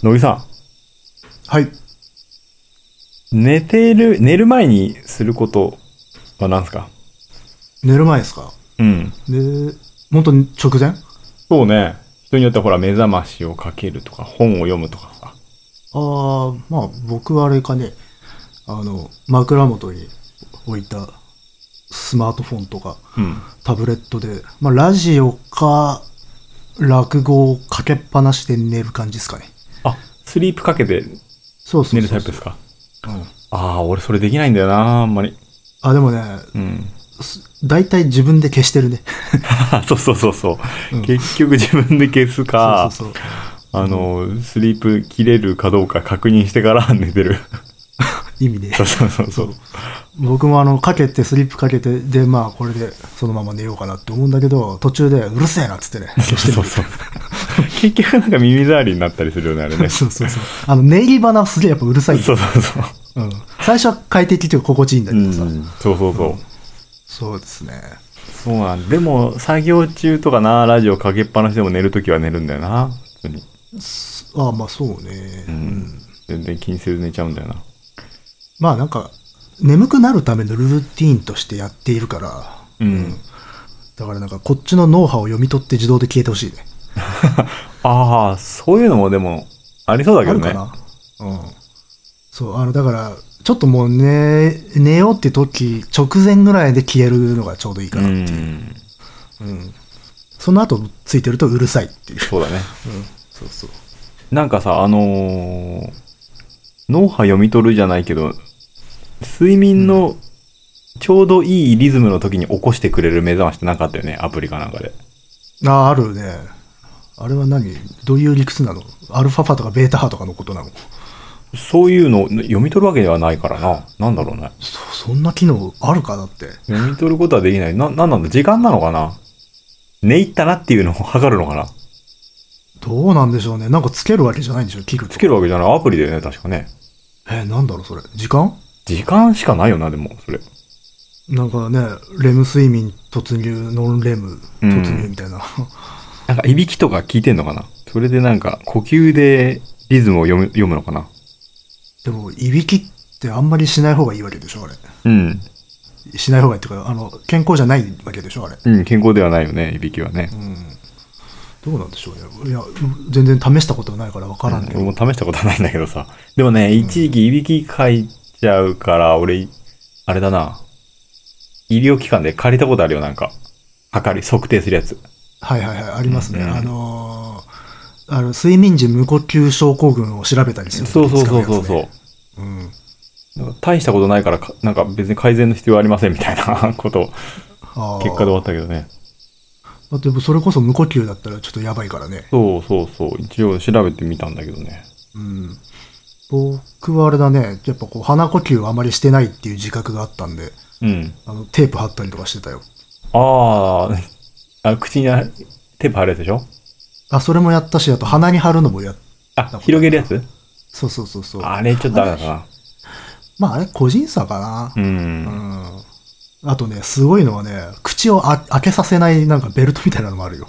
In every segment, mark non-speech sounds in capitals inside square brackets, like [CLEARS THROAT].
野木さはい。ん、寝てる、寝る前にすることは何すか？寝る前ですか？うん。で、本当に直前？そうね。人によってはほら、目覚ましをかけるとか、本を読むとかさ。ああ、まあ僕はあれかね、あの、枕元に置いたスマートフォンとかうん。タブレットで、まあラジオか落語をかけっぱなしで寝る感じですかね。あ、スリープかけて。寝るタイプですか？うん。ああ、俺それできないんだよな、あんまり。あ、でもね、うん。大体自分で消してるね。[LAUGHS] そうそうそうそう、うん結局自分で消すか、そうそうそう。あの、スリープ切れるかどうか確認してから寝てる。意味で。そうそうそうそう。僕もあの、かけて、スリップかけて、で、まあ、これでそのまま寝ようかなって思うんだけど、途中で、うるせえなっつってね、消してみる。そうそう。[LAUGHS] 結局なんか耳障りになったりするよね、あれね。そうそうそう。あの、寝入り花はすげえやっぱうるさいそうそうそう。うん。最初は快適っていうか心地いいんだうけどさ。ん、そうそうそう。そうですね。そうなんでも、作業中とかな、ラジオかけっぱなしでも寝るときは寝るんだよな。普通に。ああ、まあそうね。ううんん。全然気にせず寝ちゃうんだよな。まあなんか、眠くなるためのルーティーンとしてやっているから、うん。だからなんかこっちの脳波を読み取って自動で消えてほしいね。[LAUGHS] ああ、そういうのもでも、ありそうだけどね。あるかな？うん。そう、あの、だから、ちょっともう寝、寝ようって時、直前ぐらいで消えるのがちょうどいいかうなっていう。ん。うん。その後ついてるとうるさいっていう。そうだね。[LAUGHS] うん。そうそう。なんかさ、あのー脳波読み取るじゃないけど、睡眠のちょうどいいリズムの時に起こしてくれる目覚ましってなかったよね、アプリかなんかで。ああ、あるね。あれは何？どういう理屈なの？アルファ波とかベータ波とかのことなの？そういうの読み取るわけではないからな。なんだろうね。そ、そんな機能あるかだって。読み取ることはできない。な、なんなんだ？時間なのかな？寝入ったなっていうのを測るのかな？どうなんでしょうね。なんかつけるわけじゃないんでしょ？器具とつけるわけじゃない。アプリだよね、確かね。えーなんだろうそれ。時間？時間しかないよな、でも、それ。なんかね、レム睡眠突入、ノンレム突入みたいな。[LAUGHS] なんか、いびきとか聞いてんのかな？それでなんか、呼吸でリズムを読む、読むのかな？でも、いびきってあんまりしない方がいいわけでしょあれ。うん。しない方がいいっていうか、あの、健康じゃないわけでしょあれ。うん、健康ではないよね、いびきはねう。ん。どうなんでしょうね。いや、全然試したことはないからわからんけど。俺も試したことはないんだけどさ。でもね、一時期いびきかいちゃうから、俺、あれだな。医療機関で借りたことあるよ、なんか。測り、測定するやつ。はいはいはい、ありますね。うんあのーあの、睡眠時無呼吸症候群を調べたりするそうそうそうそう使そう。うん。大したことないからか、なんか別に改善の必要はありませんみたいなこと、結果で終わったけどね。だってそれこそ無呼吸だったらちょっとやばいからね。そうそうそう。一応調べてみたんだけどね。うん。僕はあれだね、やっぱこう鼻呼吸をあまりしてないっていう自覚があったんで、うん。あの、テープ貼ったりとかしてたよ。あ [LAUGHS] あ、あ口にテープ貼るやつでしょ？あ、それもやったし、あと鼻に貼るのもやっあ、広げるやつ？そうそうそうそう。あれちょっとダメだな。まああれ個人差かな。う。うんん。あとね、すごいのはね、口をあ開けさせないなんかベルトみたいなのもあるよ。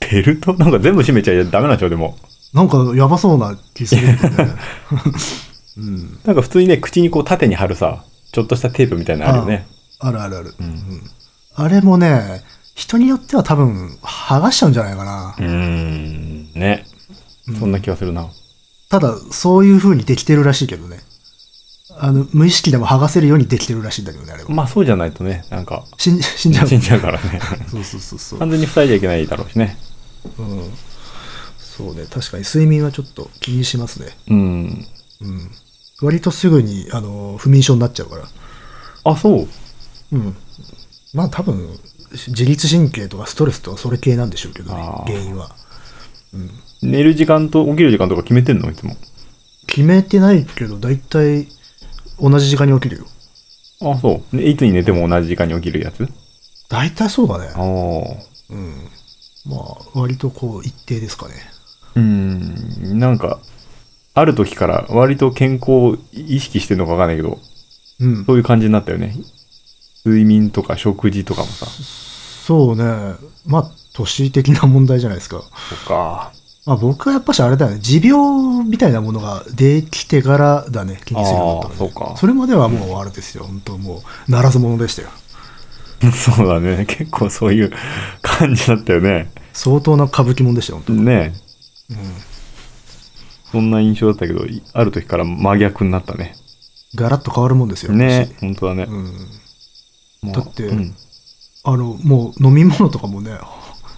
ベルトなんか全部閉めちゃダメなんでしょ、でも。なんかやばそうな気するんだよね。[LAUGHS] うん。なんか普通にね、口にこう縦に貼るさ、ちょっとしたテープみたいなのあるよね。あるあるある。う。うんん。あれもね、人によっては多分剥がしちゃうんじゃないかなう。ーん。ね。そんな気がするな。ただ、そういう風にできてるらしいけどね。あの、無意識でも剥がせるようにできてるらしいんだけどね、あれは。まあそうじゃないとね、なんか、死ん死んじゃう。死んじゃうからね。[LAUGHS] そうそうそうそう。完全に塞いじゃいけないだろうしね。うん。そうね、確かに睡眠はちょっと気にしますね。うん。うん。割とすぐに、あの、不眠症になっちゃうから。あ、そう。うん。まあ多分、自律神経とかストレスとかそれ系なんでしょうけどね原因は。うん。寝る時間と起きる時間とか決めてんの？いつも。決めてないけど、だいたい同じ時間に起きるよ。あ、そう。でいつに寝ても同じ時間に起きるやつ？だいたいそうだねあ。あ。うん。まあ、割とこう、一定ですかね。うーん。なんか、ある時から割と健康を意識してるのかわかんないけど、うん。そういう感じになったよね。睡眠とか食事とかもさ。そうね。まあ、都市的な問題じゃないですか。そっか。まあ僕はやっぱしあれだよね、持病みたいなものができてからだね、気にするようになったそそれまではもうあれですよ、本当もう、ならず者でしたよ。[LAUGHS] そうだね。結構そういう感じだったよね。相当な歌舞伎もんでしたよ、本ね当。うん。そんな印象だったけど、いある時から真逆になったね。ガラッと変わるもんですよ。ね本当だね。うん。だってうんあの、もう飲み物とかもね、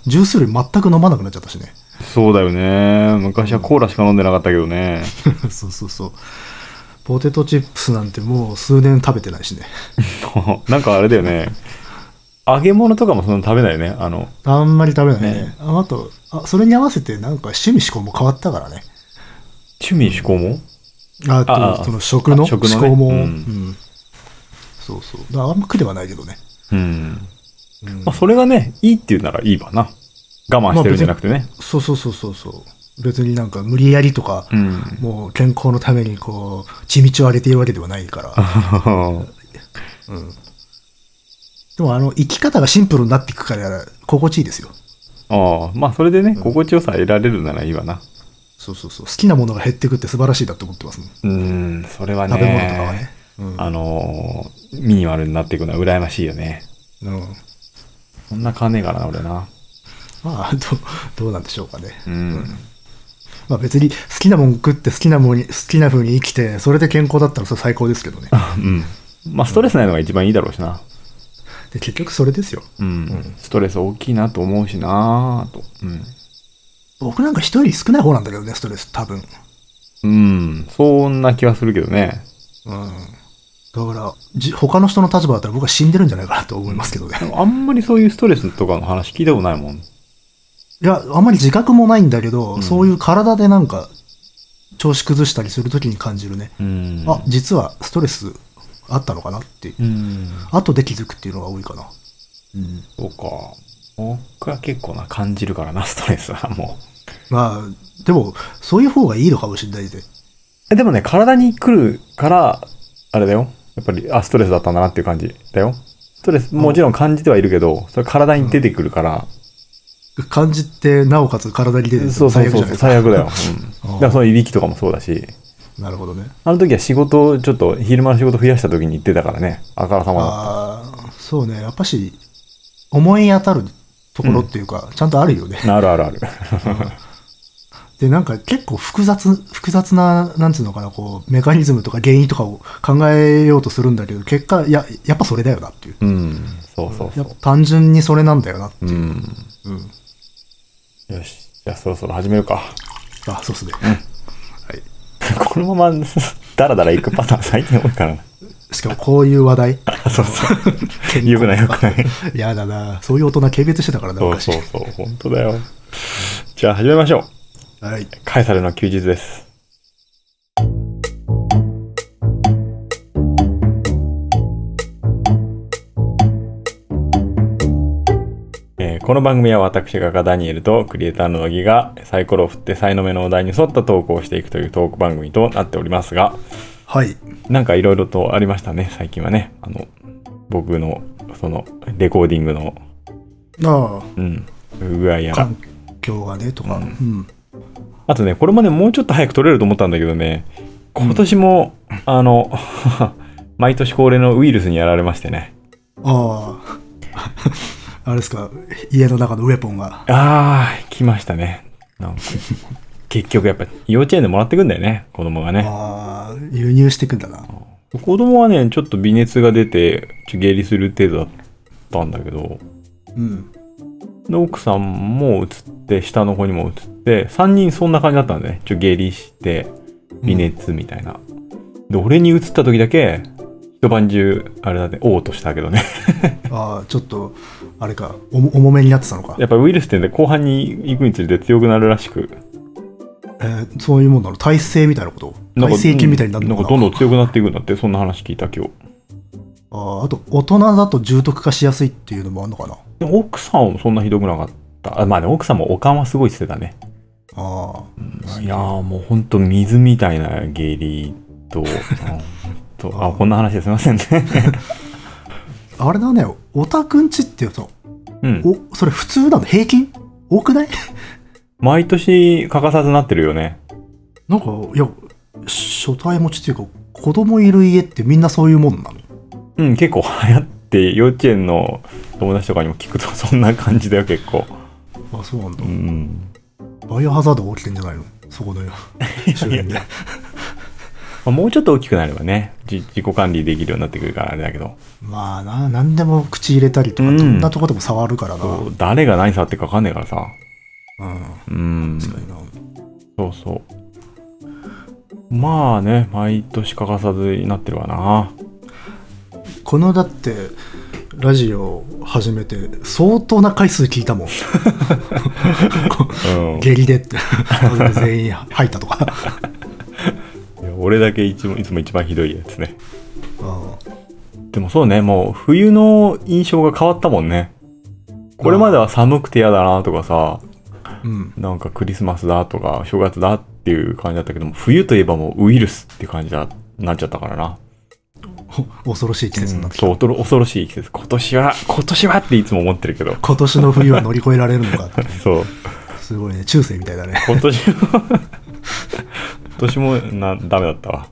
ジュース類全く飲まなくなっちゃったしね。そうだよね。昔はコーラしか飲んでなかったけどね。[LAUGHS] そうそうそう。ポテトチップスなんてもう数年食べてないしね。[LAUGHS] なんかあれだよね。揚げ物とかもそんな食べないよね。あの、あんまり食べないね。ねああとあ、それに合わせてなんか趣味思考も変わったからね。趣味思考も？あと、その食のあ食のね思考も、うんうんそうそう。だあんま苦ではないけどね。うん。うんまあ、それがね、いいって言うならいいわな。我慢してるんじゃなくてね。そうそうそうそうそう。別になんか無理やりとか、うん。もう健康のためにこう、血道を上げているわけではないから。うん。でもあの、生き方がシンプルになっていくから、心地いいですよ。ああ、まあそれでね、心地よさ得られるならいいわな。そうそうそう。好きなものが減っていくって素晴らしいだと思ってます。うん、それはね。食べ物とかはね。うん。あのーミニマルになっていくのは羨ましいよね。うん。そんな変わんねえからな、俺な。まあ、どう、どうなんでしょうかね。うん。まあ別に好きなもん食って好きなもんに、好きな風に生きて、それで健康だったらそれ最高ですけどね。うん。まあストレスないのが一番いいだろうしな。で、結局それですよ。うん。ストレス大きいなと思うしなと。うん。僕なんか人より少ない方なんだけどね、ストレス、多分。うん。そんな気はするけどね。うん。だから、じ他の人の立場だったら僕は死んでるんじゃないかなと思いますけどね。あんまりそういうストレスとかの話聞いたことないもん。いや、あんまり自覚もないんだけど、んそういう体でなんか、調子崩したりするときに感じるね。うん。あ、実はストレスあったのかなっていう。うん。後で気づくっていうのが多いかな。うん。そうか。僕は結構な感じるからな、ストレスはもう。まあ、でも、そういう方がいいのかもしれないで。えでもね、体に来るから、あれだよ。やっぱり、あ、ストレスだったんだなっていう感じだよ。ストレス、もちろん感じてはいるけど、それ体に出てくるから、感じて、なおかつ体に出てるそうそうそう最悪だよ。うん。だからそのいびきとかもそうだし、なるほどね。あの時は仕事をちょっと、昼間の仕事増やした時に言ってたからね、あからさまだそうね。やっぱし、思い当たるところっていうか、ちゃんとあるよね。た。あるあるある。で、なんか結構複雑、複雑な、なんつうのかな、こう、メカニズムとか原因とかを考えようとするんだけど、結果、や、やっぱそれだよなっていう。うん。そうそう単純にそれなんだよなってう。ういう。ん。うん。よし。じゃあそろそろ始めるか。あ、そうっすね。[LAUGHS] このまま、[LAUGHS] ダラダラ行くパターン最近多いからな。しかもこういう話題。[LAUGHS] そうそう。よくないよくない。やだな。そういう大人軽蔑してたからな、そう昔。そうそう。本当だよ。じゃあ始めましょう。はい。カエサルの休日です。この番組は私画家ダニエルとクリエイターの乃木がサイコロを振って才の目のお題に沿ったトークをしていくというトーク番組となっておりますが、はい。なんかいろいろとありましたね、最近はね。あの、僕の、その、レコーディングの、あうん、具合や環。境がね、とか。ううんん。あとね、これまでもうちょっと早く撮れると思ったんだけどね、今年も、あの、[LAUGHS] 毎年恒例のウイルスにやられましてね。ああ。あれですか、家の中のウェポンが。あー、来ましたね。なんか [LAUGHS] 結局やっぱ幼稚園でもらってくんだよね、子供がね。ああ、輸入していくんだな。子供はね、ちょっと微熱が出て、ちょ下痢する程度だったんだけど、うん。で奥さんも移って、下の子にも移って、3人そんな感じだったんだね。ちょ下痢して、微熱みたいな。で、俺に移った時だけ、一晩中、あれだね、おうとしたけどね。[LAUGHS] ああ、ちょっと、あれか、重めになってたのか。やっぱウイルスってね、後半に行くにつれて強くなるらしく。えーそういうもんなの？耐性みたいなこと？耐性菌みたいになるのかな？なんかどんどん強くなっていくんだって、そんな話聞いた今日。あああと、大人だと重篤化しやすいっていうのもあるのかな？奥さんもそんなひどくなかった。あまあね、奥さんもおかんはすごいってたね。ああ。いやーもうほんと水みたいな下痢と、うんとあ、こんな話ですいませんね。[LAUGHS] あれだね、オタくんちっていうと、うん。お、それ普通なの？平均？多くない？[LAUGHS] 毎年欠かさずなってるよね。なんか、いや、初対持ちっていうか、子供いる家ってみんなそういうもんなの？うん、結構流行って、幼稚園の友達とかにも聞くとそんな感じだよ、結構。あ、そうなんだう。ん。バイオハザードが起きてんじゃないの？そこの [LAUGHS] 周辺で。まあもうちょっと大きくなればね、じ自己管理できるようになってくるからあれだけど、まあな、なんでも口入れたりとか、うんどんなとこでも触るからな。誰が何触ってるか分かんないからさ。うん。うん。確かにな。そうそう。まあね、毎年欠かさずになってるわな。このだって、ラジオ始めて、相当な回数聞いたもん。[LAUGHS] うん。下痢でって。[LAUGHS] 全員入ったとか。俺だけいつもいつも一番ひどいやつね。うんでもそうね、もう冬の印象が変わったもんね。これまでは寒くて嫌だなとかさ、うん。なんかクリスマスだとか正月だっていう感じだったけども、冬といえばもうウイルスって感じだなっちゃったからな。ほ恐ろしい季節になってきた。そう、恐ろしい季節。今年は、今年はっていつも思ってるけど。今年の冬は乗り越えられるのかって。[LAUGHS] そう。すごいね。中世みたいだね。今年も、今 [LAUGHS] 年もな、ダメだったわ。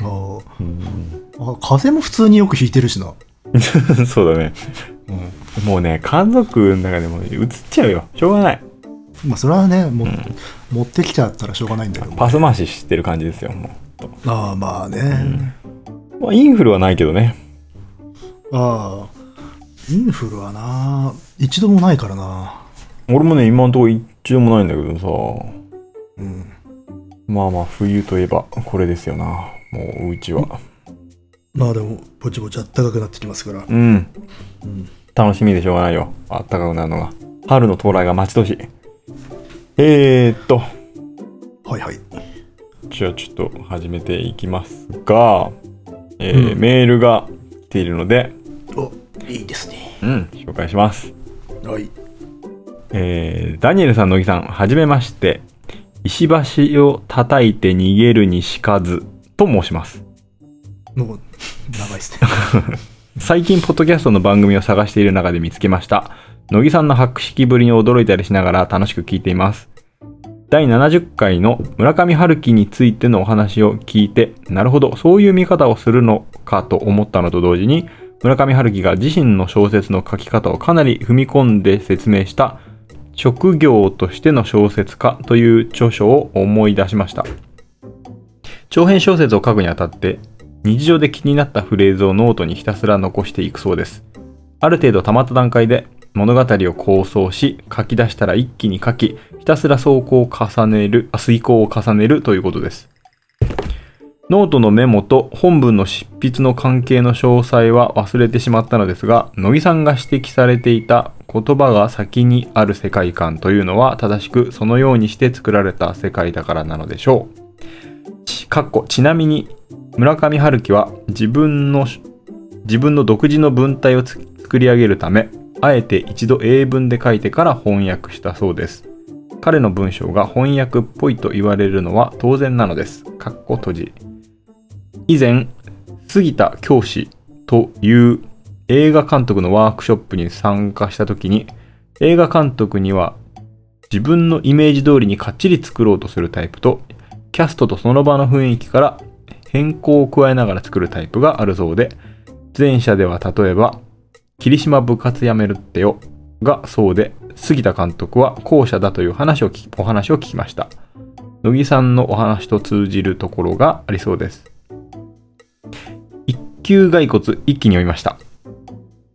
あーうんあ風邪も普通によくひいてるしな。[LAUGHS] そうだね。うん。もうね、家族の中でもう移っちゃうよ。しょうがない。まあ、それはね、も持ってきちゃったらしょうがないんだけど。パス回ししてる感じですよ、もああ、まあね。う。まあ、インフルはないけどね。ああ、インフルはな、一度もないからな。俺もね、今のところ一度もないんだけどさ。うん。まあまあ、冬といえばこれですよな。もう、うちは。まあでも、ぼちぼち暖かくなってきますから。うん。うん。楽しみでしょうがないよ。あったかくなるのが。春の到来が待ち遠しい。えー、っと、はいはい。じゃあちょっと始めていきますが、えーうんメールが来ているので、お、いいですね。うん、紹介します。はい。えーダニエルさん、乃木さん、はじめまして。石橋を叩いて逃げるにしかずと申します。もう、長いですね。[LAUGHS] 最近、ポッドキャストの番組を探している中で見つけました。乃木さんの博識ぶりに驚いたりしながら楽しく聞いています。第70回の村上春樹についてのお話を聞いて、なるほど、そういう見方をするのかと思ったのと同時に、村上春樹が自身の小説の書き方をかなり踏み込んで説明した、職業としての小説家という著書を思い出しました。長編小説を書くにあたって、日常で気になったフレーズをノートにひたすら残していくそうです。ある程度溜まった段階で物語を構想し、書き出したら一気に書き、ひたすら草稿を重ねる、推敲を重ねるということです。ノートのメモと本文の執筆の関係の詳細は忘れてしまったのですが、乃木さんが指摘されていた言葉が先にある世界観というのは正しくそのようにして作られた世界だからなのでしょう。ちかっこちなみに村上春樹は自分の自分の独自の文体を作り上げるためあえて一度英文で書いてから翻訳したそうです。彼の文章が翻訳っぽいと言われるのは当然なのです。かっこ閉じ。以前杉田教師という映画監督のワークショップに参加した時に映画監督には自分のイメージ通りにかっちり作ろうとするタイプとキャストとその場の雰囲気から変更を加えながら作るタイプがあるそうで、前者では例えば、霧島部活やめるってよがそうで、杉田監督は後者だという話を聞きお話を聞きました。乃木さんのお話と通じるところがありそうです。一級骸骨一気に読みました。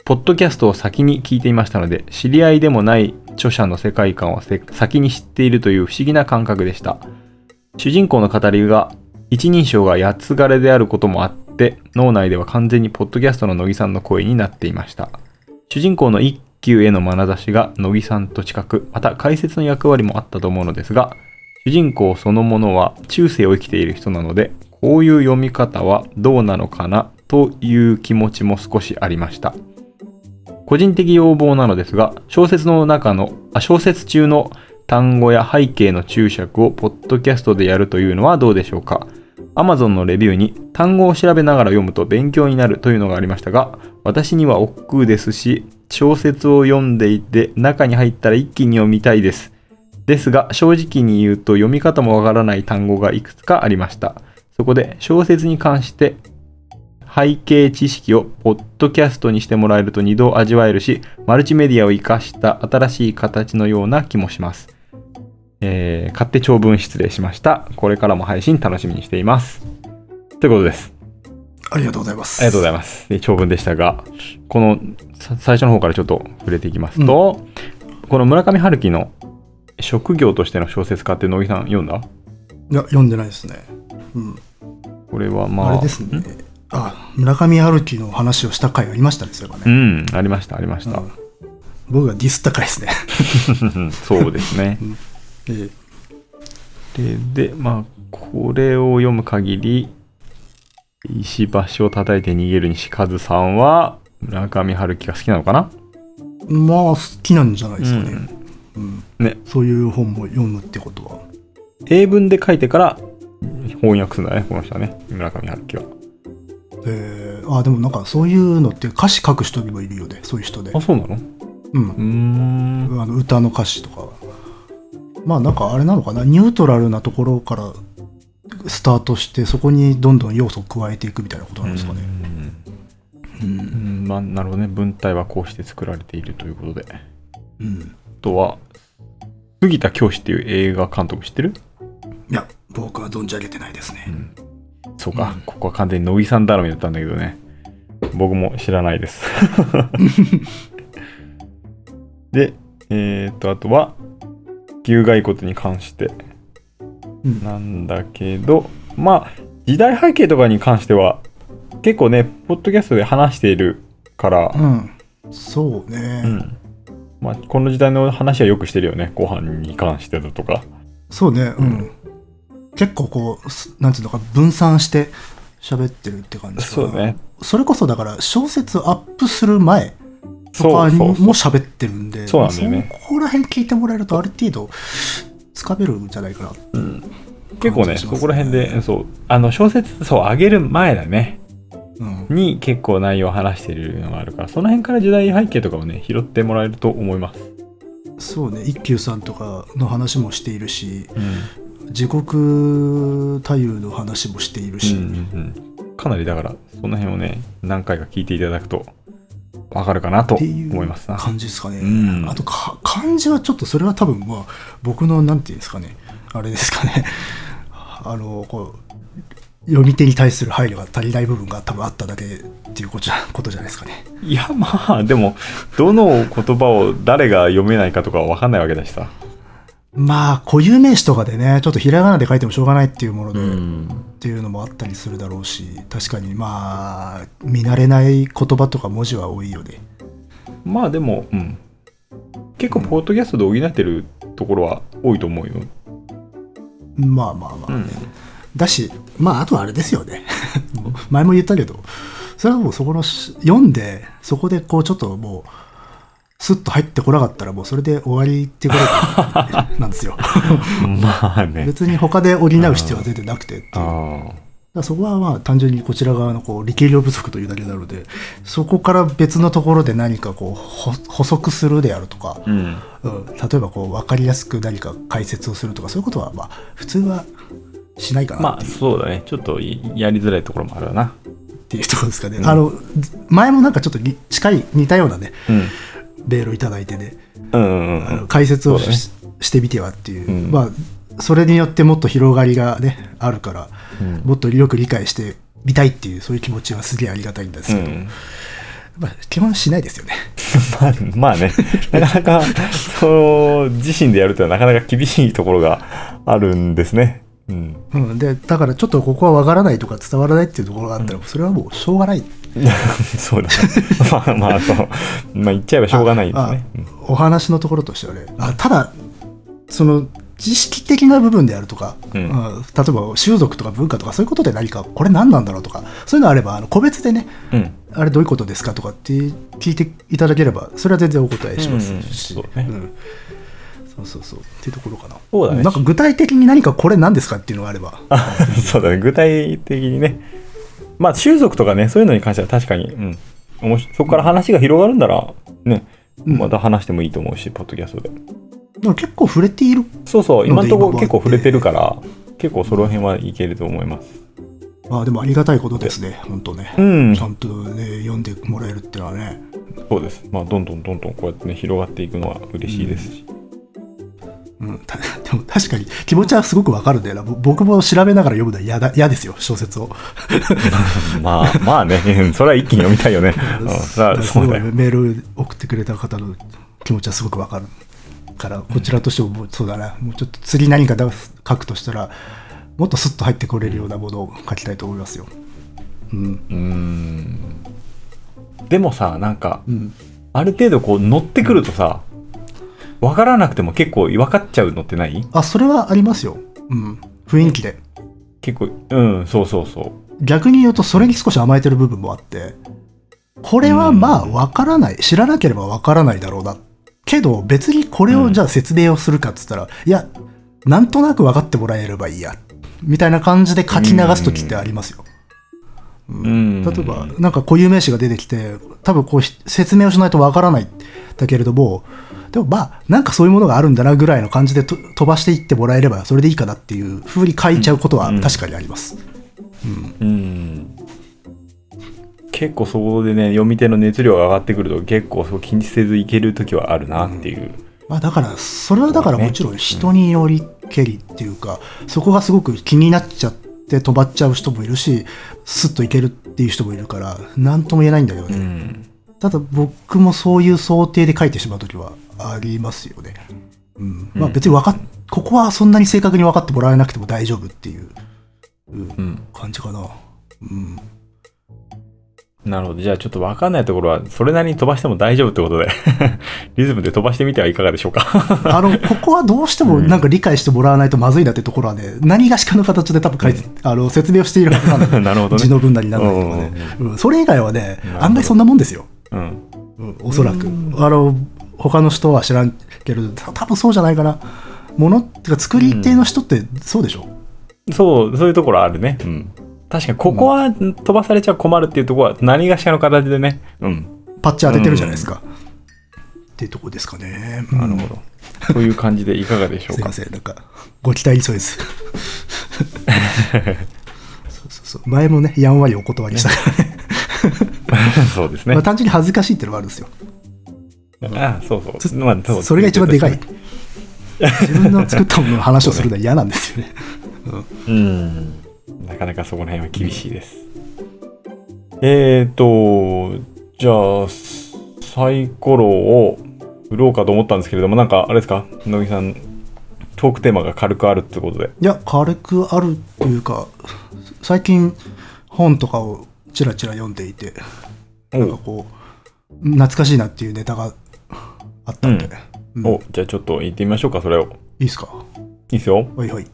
ポッドキャストを先に聞いていましたので、知り合いでもない著者の世界観を先に知っているという不思議な感覚でした。主人公の語りが一人称が八つ枯れであることもあって脳内では完全にポッドキャストの乃木さんの声になっていました主人公の一休への眼差しが乃木さんと近くまた解説の役割もあったと思うのですが主人公そのものは中世を生きている人なのでこういう読み方はどうなのかなという気持ちも少しありました個人的要望なのですが小説の中のあ小説中の単語や背景の注釈をポッドキャストでやるというのはどうでしょうか？Amazon のレビューに単語を調べながら読むと勉強になるというのがありましたが私には億劫ですし小説を読んでいて中に入ったら一気に読みたいですですが、正直に言うと読み方もわからない単語がいくつかありました。そこで小説に関して背景知識をポッドキャストにしてもらえると二度味わえるし、マルチメディアを活かした新しい形のような気もします。えー、勝手長文失礼しました。これからも配信楽しみにしています。ということです。ありがとうございます。ありがとうございます。で長文でしたが、このさ最初の方からちょっと触れていきますと、この村上春樹の職業としての小説家って乃木さん読んだ？いや、読んでないですね。うん。これはまあ。あれですね。あ、村上春樹の話をした回ありましたね、それがうね。ん、ありました、ありました。うん僕がディスった回ですね。[LAUGHS] そうですね。えで、で、まあ、これを読む限り、石橋を叩いて逃げる西和さんは、村上春樹が好きなのかな？えまあ、好きなんじゃないですかね。うんうんねそういう本も読むってことは。英文で書いてから翻訳するんだね、この人はね、村上春樹は。えー、あでもなんかそういうのって歌詞書く人にもいるよねそういう人で。あ、そうなの？うん。うーん。あの歌の歌詞とか。まあなんかあれなのかな？ニュートラルなところからスタートしてそこにどんどん要素を加えていくみたいなことなんですかね。うん。うん。うんまあ、なるほどね。文体はこうして作られているということで。あうん。とは、杉田教師っていう映画監督知ってる？いや僕は存じ上げてないですね。うん。そうか、うんここは完全に乃木さん頼みだったんだけどね。僕も知らないです。[LAUGHS] で、えっ、と、あとは、牛骸骨に関してうんなんだけど、まあ、時代背景とかに関しては、結構ね、ポッドキャストで話しているから、うんそうね、うん。まあ、この時代の話はよくしてるよね。ご飯に関してだとか。そうねうん、結構こうすなんていうのか分散して喋ってるって感じそうね。それこそだから小説アップする前とかにも喋ってるんで、そうなんだよねそこら辺聞いてもらえるとある程度つかめるんじゃないかな。うん。結構ねそこら辺で、そう、あの、小説、そう、上げる前だね。うん。に結構内容を話してるのがあるから、その辺から時代背景とかをね、拾ってもらえると思います。そうね、一休さんとかの話もしているし、うん。地獄太夫の話もしているし、うんうんうん。かなりだから、その辺をね、何回か聞いていただくと、わかるかなと思いますな。感じですかね。うんあとか、漢字はちょっとそれは多分まあ、僕のなんていうんですかね、あれですかね、[LAUGHS] あの、こう、読み手に対する配慮が足りない部分が多分あっただけっていうことじゃことじゃないですかね。いや、まあ、でも、どの言葉を誰が読めないかとかはわかんないわけだしさ。まあ、固有名詞とかでね、ちょっとひらがなで書いてもしょうがないっていうもので、ん。っていうのもあったりするだろうし、確かにまあ、見慣れない言葉とか文字は多いよね。まあでも、うん。結構、ポッドキャストで補ってるところは多いと思うよ。まあまあまあ。うん。だし、まあ、あとはあれですよね。[LAUGHS] 前も言ったけど、それはもうそこのし読んで、そこでこうちょっともう、スッと入ってこなかったらもうそれで終わりってことなんですよ。[LAUGHS] まあね。別に他で補う必要は全然なくてっていう。だそこはまあ単純にこちら側のこう力量不足というだけなので、そこから別のところで何かこうほ補足するであるとかあ。、うん。うん、例えばこう分かりやすく何か解説をするとかそういうことはまあ普通はしないかなまあ、そうだね。ちょっといやりづらいところもあるよな。っていうところですかね。うんあの前もなんかちょっとに近い似たようなねうん。メールをいただいてね、うんうんうんあの。解説をそうだね。し,、してみてはっていう、うん。まあそれによってもっと広がりがねあるからうん。もっとよく理解してみたいっていうそういう気持ちはすげえありがたいんですけど、うん。まあ、基本しないですよね。[LAUGHS] まあ、まあね、なかなか、そう、自身でやるというのはなかなか厳しいところがあるんですね。うん。うん、でだからちょっとここはわからないとか伝わらないっていうところがあったら、それはもうしょうがない [LAUGHS] そうだね。まあまあ、そう。まあ言っちゃえばしょうがないですね。うんお話のところとしてはねあただその知識的な部分であるとか、うん例えば習俗とか文化とかそういうことで何かこれ何なんだろうとかそういうのあればあの個別でねうん。あれどういうことですかとかって聞いていただければそれは全然お答えしますうんうんねんそうそうそうっていうところかなそうだねなんか具体的に何かこれ何ですかっていうのがあればあそうだね。具体的にね。まあ、習俗とかね、そういうのに関しては確かに、うん。そこから話が広がるんなら、ね、うんまた話してもいいと思うし、ポッドキャストで。でも結構触れている。そうそう、今のところ結構触れてるかから、結構その辺はいけると思います。ああ、でもありがたいことですね。本当ね。うんちゃんとね、読んでもらえるっていうのはね。そうです。まあ、どんどんどんどんこうやってね、広がっていくのは嬉しいですし。うん、たでも確かに気持ちはすごくわかるんだよな。ぼ僕も調べながら読むのは嫌だ嫌ですよ、小説を。[LAUGHS] まあ、まあね、うんそれは一気に読みたいよね。うん、そうだよ。メール送ってくれた方の気持ちはすごくわかるから、こちらとしてもそうだな、もうちょっと次何か書くとしたら、もっとスッと入ってこれるようなものを書きたいと思いますよ。うん。うーん。でもさ、なんか、うん。ある程度こう乗ってくるとさ、わからなくても結構分かっちゃうのってない？あ、それはありますよ。うん。雰囲気で。結構、うん、そうそうそう。逆に言うと、それに少し甘えてる部分もあって、これはまあ、わからない。知らなければわからないだろうな。けど、別にこれをじゃあ説明をするかっつったら、いや、なんとなく分かってもらえればいいや。みたいな感じで書き流すときってありますよ。うん。例えば、なんか固有名詞が出てきて、多分こうひ説明をしないとわからない。だけれども、でもまあ、なんかそういうものがあるんだなぐらいの感じでと飛ばしていってもらえれば、それでいいかなっていう風に書いちゃうことは確かにあります。うん。結構そこでね、読み手の熱量が上がってくると結構そう気にせずいけるときはあるなっていう。まあだから、それはだからもちろん人によりけりっていうか、そこがすごく気になっちゃって飛ばっちゃう人もいるし、スッといけるっていう人もいるから、なんとも言えないんだけどうね。ん。ただ僕もそういう想定で書いてしまうときはありますよね。うん。まあ別に分かっ、ここはそんなに正確に分かってもらえなくても大丈夫っていううんうん。感じかな。うん。なるほど。じゃあちょっとわかんないところは、それなりに飛ばしても大丈夫ってことで、[LAUGHS] リズムで飛ばしてみてはいかがでしょうか。[LAUGHS] あの、ここはどうしてもなんか理解してもらわないとまずいなってところはね、何がしかの形で多分書いて、あの、説明をしているはずなん。[LAUGHS] なるほどね。字の文なりなんなりとかね。うんそれ以外はね案外そんなもんですよ。うん。うんおそらく。あの、他の人は知らんけど、た多分そうじゃないかな。ものっていうか、作り手の人ってそうでしょ、そう、そういうところあるね。うん。確かに、ここは飛ばされちゃ困るっていうところは、何がしかの形でね。うん。パッチ当ててるじゃないですか。っていうとこですかね。うんなるほど。そういう感じでいかがでしょうか [LAUGHS] すいま。せん、なんか、ご期待に添えず。[LAUGHS] そうそうそう。前もね、やんわりお断りしたからね。[LAUGHS] そうですねまあ、。単純に恥ずかしいっていうのもあるんですよ。あそうそう。まあ、そうそれが一番でかい。自分の作ったものの話をするのは嫌なんですよね。うん。なかなかそこら辺は厳しいです。えーと、じゃあ、サイコロを振ろうかと思ったんですけれども、なんか、あれですか？乃木さん、トークテーマが軽くあるってことで。いや、軽くあるというか、最近本とかをちらちら読んでいて、なんかこう、懐かしいなっていうネタがあったんで、うんお、じゃあちょっと言ってみましょうか、それを。いいですか？いいですよ。はいはい。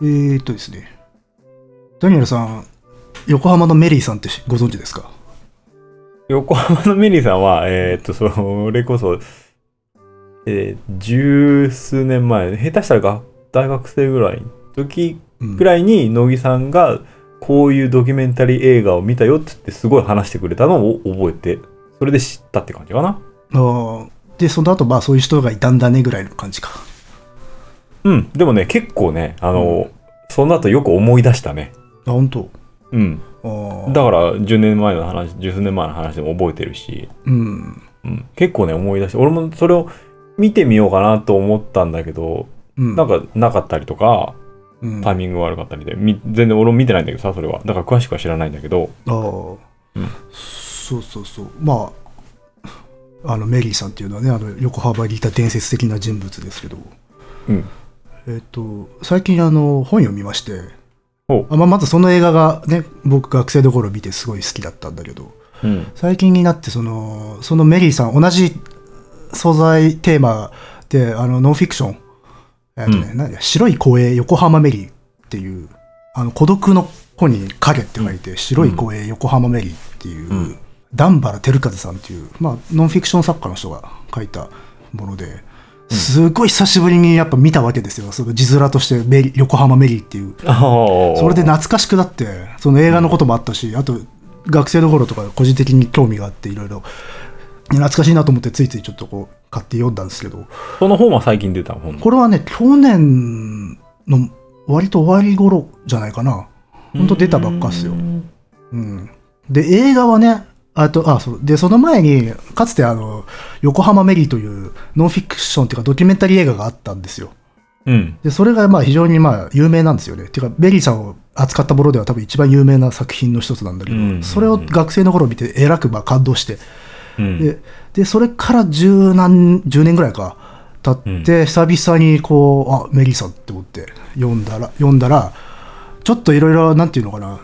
えーっとですね。ダニエルさん、横浜のメリーさんってご存知ですか？横浜のメリーさんは、えーっと、それこそ、えー十数年前、下手したらが大学生ぐらいの時うんぐらいに乃木さんがこういうドキュメンタリー映画を見たよって言ってすごい話してくれたのを覚えて、それで知ったって感じかな。で、その後、まあそういう人がいたんだねぐらいの感じか。うん。でもね、結構ね、あの、その後よく思い出したね。あ、本当？うん。だから10年前の話、十数年前の話でも覚えてるし、うん。うん、結構ね思い出して、俺もそれを見てみようかなと思ったんだけど、うん。なんかなかったりとか、うん、タイミング悪かったりで、み全然俺も見てないんだけどさ、それは。だから詳しくは知らないんだけど、ああ、うん。そうそうそう。まあ、あの、メリーさんっていうのはね、あの、横浜にいた伝説的な人物ですけど、うん。えっ、と、最近あの、本読みまして、お。あまあ、まずその映画がね、僕学生の頃見てすごい好きだったんだけど、うん。最近になってその、そのメリーさん、同じ素材、テーマで、あの、ノンフィクション、えっ、とね、白い声横浜メリーっていう、あの、孤独の子に影って書いて、白い声横浜メリーっていう、うん。段原照和さんっていう、まあ、ノンフィクション作家の人が書いたもので、すごい久しぶりにやっぱ見たわけですよ。その字面としてメリ横浜メリーっていう。あそれで懐かしくなって、その映画のこともあったし、あと学生の頃とか個人的に興味があっていろいろ。懐かしいなと思ってついついちょっとこう買って読んだんですけど、その本は最近出た本これはね、去年の割と終わり頃じゃないかな。ほんと出たばっかっすよ。うん。で、映画はね、あと、あ、そう。で、その前に、かつてあの、横浜メリーというノンフィクションっていうかドキュメンタリー映画があったんですよ。うん。で、それがまあ非常にまあ有名なんですよね。ていうか、メリーさんを扱ったものでは多分一番有名な作品の一つなんだけど、うんそれを学生の頃見てえらくまあ感動して、うん。で、で、それから十何、十年ぐらいか、経って、久々にこう、あ、メリーさんって思って読んだら、読んだら、ちょっといろいろ、なんていうのかな、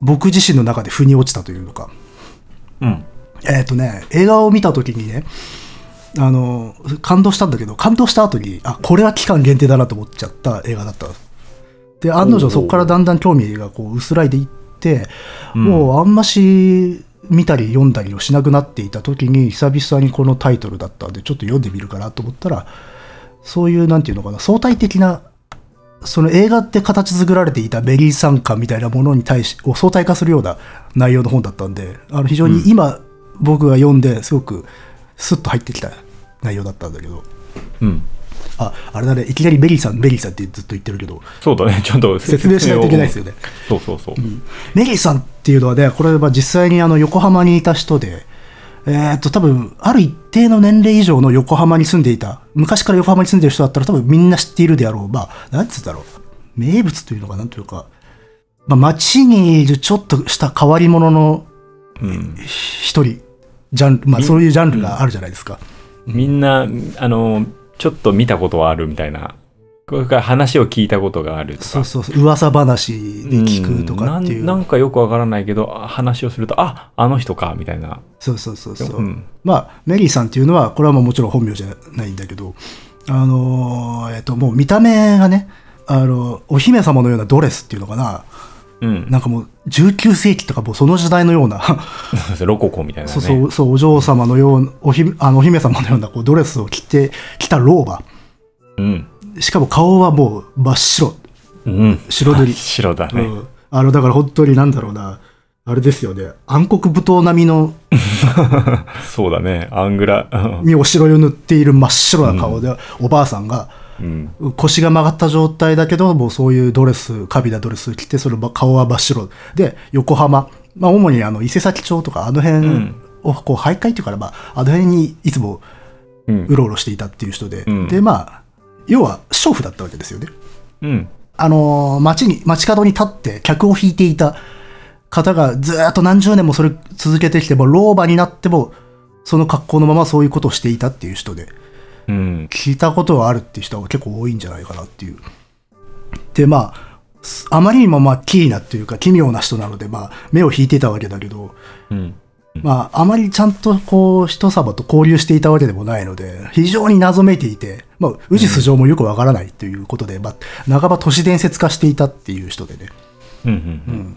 僕自身の中で腑に落ちたというのか、うん。えっ、とね、映画を見たときにね、あの、感動したんだけど、感動した後に、あ、これは期間限定だなと思っちゃった映画だった。で、案の定そこからだんだん興味がこう薄らいでいって、うんもうあんまし見たり読んだりをしなくなっていた時に、久々にこのタイトルだったんで、ちょっと読んでみるかなと思ったら、そういう、なんていうのかな、相対的な、その映画って形作られていたメリーさん観みたいなものに対し、を相対化するような内容の本だったんで、あの非常に今、僕が読んですごくスッと入ってきた内容だったんだけど、うん。あ、あれだね、いきなりメリーさん、メリーさんってずっと言ってるけど、そうだね。ちゃんと説明しないといけないですよね。そうそうそう。メリーさんっていうのはね、これは実際にあの横浜にいた人で、えーっと、多分、ある一定の年齢以上の横浜に住んでいた、昔から横浜に住んでる人だったら多分みんな知っているであろう。まあ、なんつうんだろう。名物というのかなんというか、まあ、街にいるちょっとした変わり者のうん。一人、ジャンル、まあそういうジャンルがあるじゃないですか。みんな、あの、ちょっと見たことはあるみたいな。これから話を聞いたことがあるとか。そうそうそう、噂話で聞くとかっていう。んなんなんかよくわからないけど、あ話をすると、ああの人か、みたいな。そうそうそうそう。うんまあ、メリーさんっていうのは、これはもうもちろん本名じゃないんだけど、あのーえっと、もう見た目がね、あの、お姫様のようなドレスっていうのかな、うん。なんかもう19世紀とかもうその時代のような、[LAUGHS] ロココみたいなね。そうそう、そう、お嬢様のような、おひあのお姫様のようなこうドレスを着て、着た老婆。うん。しかも顔はもう真っ白。うん。白塗り白だね。うんあの、だから本当になんだろうな、あれですよね、暗黒舞踏並みの [LAUGHS] そうだね。アングラ。にお白を塗っている真っ白な顔で、おばあさんが、うん。腰が曲がった状態だけど、もうそういうドレス、カビなドレス着て、その顔は真っ白。で、横浜、まあ主にあの伊勢崎町とかあの辺んをこう徘徊っていうから、まああの辺にいつもう。ろうろしていたっていう人で、うんで、まあ、要は娼婦だったわけですよね。うん。あのー街に、街角に立って客を引いていた方がずーっと何十年もそれ続けてきて、もう老婆になっても、その格好のままそういうことをしていたっていう人で、うん。聞いたことがあるっていう人が結構多いんじゃないかなっていう。で、まあ、すあまりにもまあ、キーなっていうか奇妙な人なので、まあ、目を引いていたわけだけど、うん。まあ、あまりちゃんとこう、人様と交流していたわけでもないので、非常に謎めいていて、まあ、宇治素性もよくわからないということで、まあ、半ば都市伝説化していたっていう人でね。うん。うん。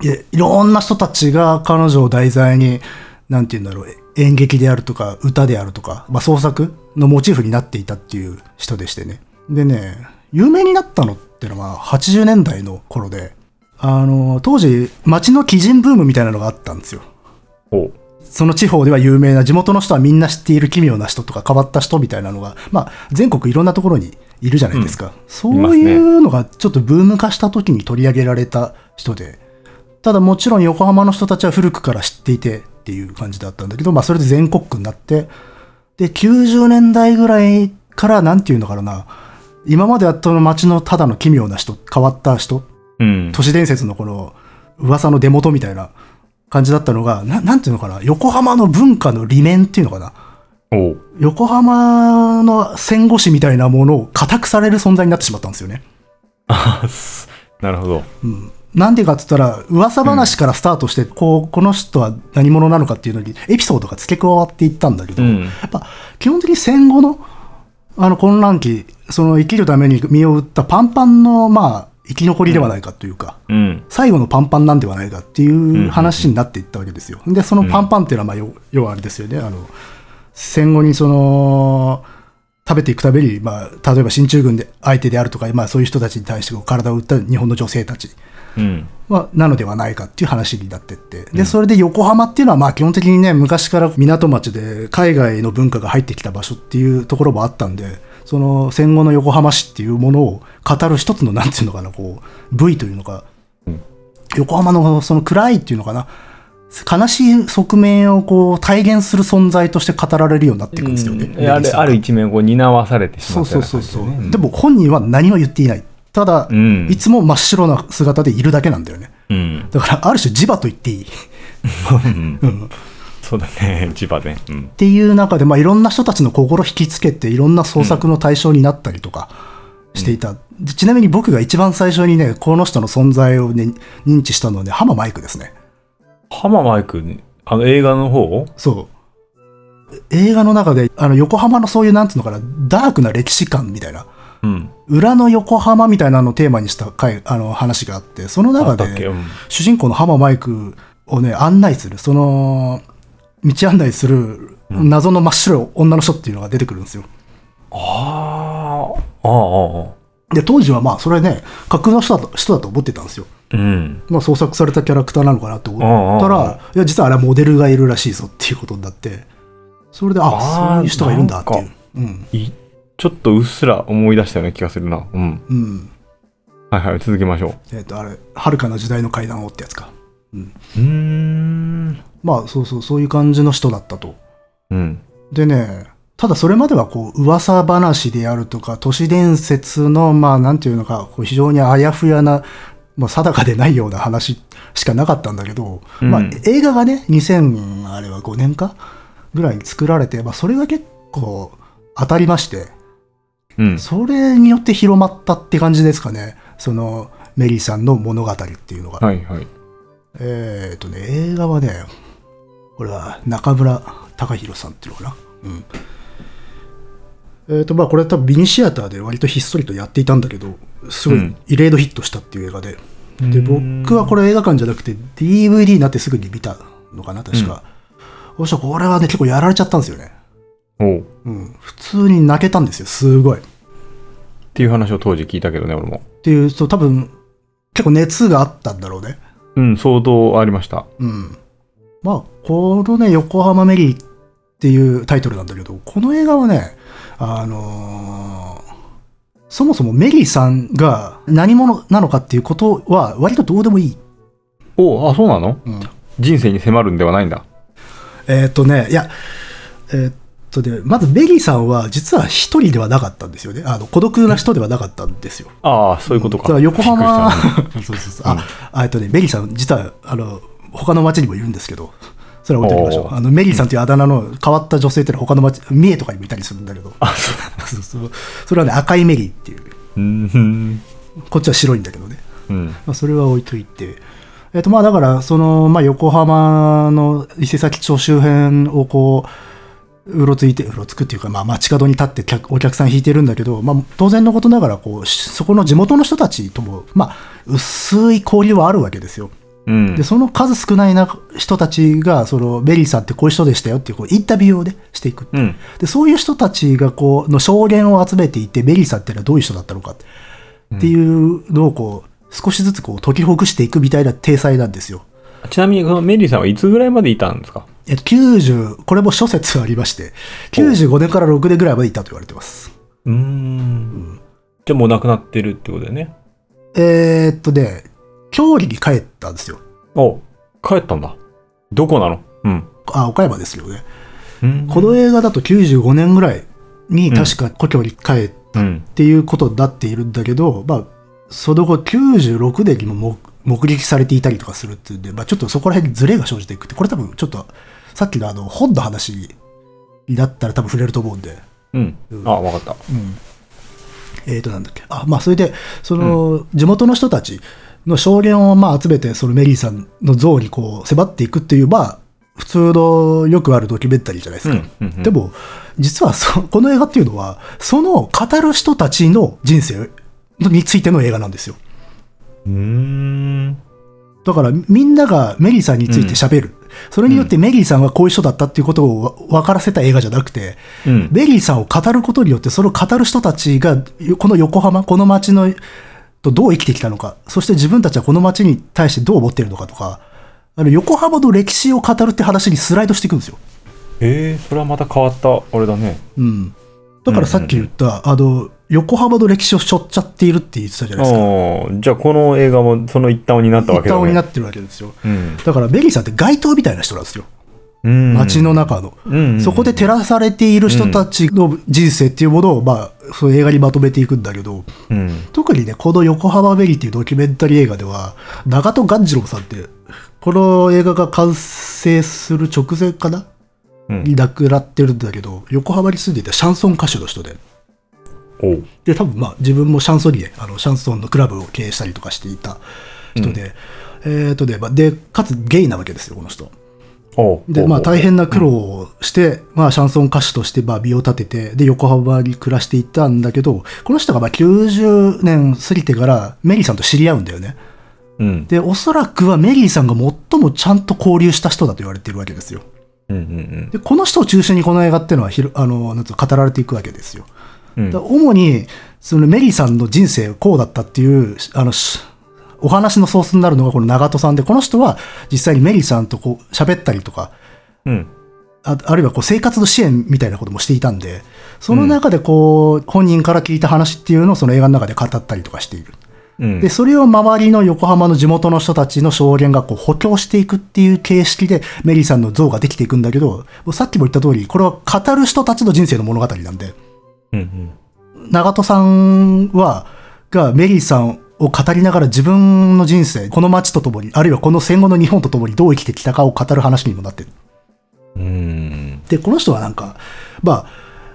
で、いろんな人たちが彼女を題材に、なんて言うんだろう、演劇であるとか、歌であるとか、まあ、創作のモチーフになっていたっていう人でしてね。でね、有名になったのってのは80年代の頃で、あの、当時、街の鬼人ブームみたいなのがあったんですよ。その地方では有名な地元の人はみんな知っている奇妙な人とか変わった人みたいなのが、まあ、全国いろんなところにいるじゃないですか。そういうのがちょっとブーム化した時に取り上げられた人で、ただもちろん横浜の人たちは古くから知っていてっていう感じだったんだけど、まあそれで全国区になって、で、90年代ぐらいからなんていうのかな、今まであったの街のただの奇妙な人、変わった人、うん。都市伝説のこの噂の出元みたいな感じだったのが、ななんていうのかな、横浜の文化の理念っていうのかな。横浜の戦後史みたいなものを固くされる存在になってしまったんですよね。なるほど。うん。なんでかって言ったら、噂話からスタートして、こう、この人は何者なのかっていうのに、エピソードが付け加わっていったんだけど、うん。やっぱ、基本的に戦後の、あの、混乱期、その生きるために身を打ったパンパンの、まあ、生き残りではないかというか、うん。最後のパンパンなんではないかっていう話になっていったわけですよ。で、そのパンパンっていうのは、まあ、要要はあれですよね。あの、戦後にその、食べていくために、まあ、例えば進駐軍で相手であるとか、まあ、そういう人たちに対して体を打った日本の女性たちうん。はなのではないかっていう話になってって、で、それで横浜っていうのは、まあ基本的にね、昔から港町で海外の文化が入ってきた場所っていうところもあったんで、その戦後の横浜市っていうものを語る一つの、なんていうのかな、こう、部位というのか、うん。横浜のその暗いっていうのかな、悲しい側面をこう体現する存在として語られるようになっていくんですよね。うん。あるある一面を担わされてしそうまったそうそうそう、よう。な感じねでも本人は何も言っていない。ただ、うんいつも真っ白な姿でいるだけなんだよね。うん。だから、ある種磁場と言っていい。うん。そうだね、千葉ね。うんっ。ていう中で、まあ、いろんな人たちの心を引きつけて、いろんな創作の対象になったりとかしていた。でちなみに僕が一番最初にね、この人の存在をね、認知したのはね、浜マイクですね。浜マイク、あの映画の方？そう。映画の中で、あの、横浜のそういう、なんつうのかな、ダークな歴史観みたいな、うん。裏の横浜みたいなのをテーマにした回、あの、話があって、そのあ中で。主人公の浜マイクをね、案内する、その、道案内する謎の真っ白い女の人っていうのが出てくるんですよ。ああ、ああ、ああ。で、当時はまあ、それね、架空の人だと人だと思ってたんですよ。うん。まあ、創作されたキャラクターなのかなって思ったら、いや、実はあれはモデルがいるらしいぞっていうことになって、それで、あ、あーそういう人がいるんだっていう。うん。いちょっとうっすら思い出したような気がするな。うん。うん。はいはい、続けましょう。えっ、と、あれ、遥かな時代の階段をってやつか。うん。うーん。まあ、そうそう、そういう感じの人だったと。うん。でね、ただそれまではこう噂話であるとか都市伝説のまあなんていうのかこう非常にあやふやな、まあ、定かでないような話しかなかったんだけど、うんまあ映画がね2000あれは5年かぐらいに作られて、まあ、それが結構当たりましてうん。それによって広まったって感じですかね。そのメリーさんの物語っていうのが、はいはい。えっ、とね映画はねこれは中村隆弘さんっていうのかな。うん。えっ、とまあこれ多分ミニシアターで割とひっそりとやっていたんだけどすごいうん。異例のヒットしたっていう映画で、でうん。僕はこれ映画館じゃなくて DVD になってすぐに見たのかな確か、そしたらこれはね結構やられちゃったんですよねおう。っうん普通に泣けたんですよすごいっていう話を当時聞いたけどね、俺も。ていうと多分結構熱があったんだろうねうん、相当ありました。うん。まあ、このね、横浜メリーっていうタイトルなんだけど、この映画はね、あのーそもそもメリーさんが何者なのかっていうことは割とどうでもいい。おうあ、そうなの？うん、人生に迫るんではないんだ。えーっとね、いや、えーっとね、まずメリーさんは実は一人ではなかったんですよね。あの、孤独な人ではなかったんですよ。ああ、そういうことか。だから横浜 [LAUGHS] そうそうそう。あ、あえっとね、メリーさん、実は、あの、他の町にもいるんですけど、それは置いておきましょう。あの、メリーさんというあだ名の変わった女性っていうのは他の町、三重とかにもいたりするんだけど、[LAUGHS] そう。そうそれはね、赤いメリーっていう、うん。こっちは白いんだけどね。うん。まあ、それは置いといて、えっと、まあ、だから、その、まあ、横浜の伊勢佐木町周辺をこう、うろついて、うろつくっていうか、まあ、街角に立って客お客さん引いてるんだけど、まあ、当然のことながら、こう、しそこの地元の人たちとも、まあ、薄い交流はあるわけですよ。うんで、。その数少ないな人たちが、その、メリーさんってこういう人でしたよっていう、こう、インタビューをね、していく。うん。で、そういう人たちが、こう、の証言を集めていて、メリーさんっていうのはどういう人だったのかっていうのを、こう、少しずつこう解きほぐしていくみたいな体裁なんですよ。ちなみに、このメリーさんはいつぐらいまでいたんですか？えっと、90、これも諸説ありまして、95年から6年ぐらいまでいたと言われてます。うーん。じゃあもう亡くなってるってことだよね。えーっとね、郷里に帰ったんですよ。お帰ったんだ。どこなの？うん。あ、岡山ですよね。うんこの映画だと95年ぐらいに確か故郷に帰っうん。っていうことになっているんだけど、まあ、その後96年にも目目撃されていたりとかするっていうんで、まあ、ちょっとそこら辺にズレが生じていくって、これ多分ちょっと、さっきのあの本の話になったら多分触れると思うんで、うん。あ、わかった。えーと、なんだっけ。あ、まあ、それで、その、地元の人たちの証言をまあ集めて、そのメリーさんの像にこう迫っていくっていう、まあ、普通のよくあるドキュメンタリーじゃないですか。うんうんうんでも、実はそ、この映画っていうのは、その語る人たちの人生についての映画なんですよ。うーん。だから、みんながメリーさんについて喋る。それによってメリーさんがこういう人だったっていうことをわ分からせた映画じゃなくて、うん。メリーさんを語ることによって、それを語る人たちが、この横浜、この街の、とどう生きてきたのか、そして自分たちはこの街に対してどう思っているのかとか、あの横浜の歴史を語るって話にスライドしていくんですよ。えー、それはまた変わった、あれだね。うん。だからさっき言った、あの、横浜の歴史を背負っちゃっているって言ってたじゃないですか。じゃあこの映画もその一端を担ったわけだね。一端を担ってるわけですよ。うん。だからメリーさんって街灯みたいな人なんですよ。うん。街の中の。うん。そこで照らされている人たちの人生っていうものを、まあ、その映画にまとめていくんだけど、うん。特にね、この横浜メリーっていうドキュメンタリー映画では、長戸鴈治郎さんって、この映画が完成する直前かなうんに亡くなってるんだけど、横浜に住んでいたシャンソン歌手の人で。で、多分まあ自分もシャンソニエ、あの、シャンソンのクラブを経営したりとかしていた人で、えっ、とね、まあ、で、かつゲイなわけですよ、この人。で、まあ大変な苦労をして、まあシャンソン歌手としてまあ美を立てて、で、横浜に暮らしていったんだけど、この人がまあ90年過ぎてからメリーさんと知り合うんだよね。うん。で、おそらくはメリーさんが最もちゃんと交流した人だと言われているわけですよ。うんうんで、この人を中心にこの映画っていうのはひろ、あの、なんつうの語られていくわけですよ。主に、そのメリーさんの人生こうだったっていう、あの、しお話のソースになるのがこの長戸さんで、この人は実際にメリーさんとこう喋ったりとか、うん。ああるいはこう生活の支援みたいなこともしていたんで、その中でこう、本人から聞いた話っていうのをその映画の中で語ったりとかしている。うん。で、それを周りの横浜の地元の人たちの証言がこう補強していくっていう形式でメリーさんの像ができていくんだけど、さっきも言った通り、これは語る人たちの人生の物語なんで、うんうん。長戸さんは、がメリーさんを語りながら自分の人生、この街とともに、あるいはこの戦後の日本とともにどう生きてきたかを語る話にもなってる。うん。で、この人はなんか、まあ、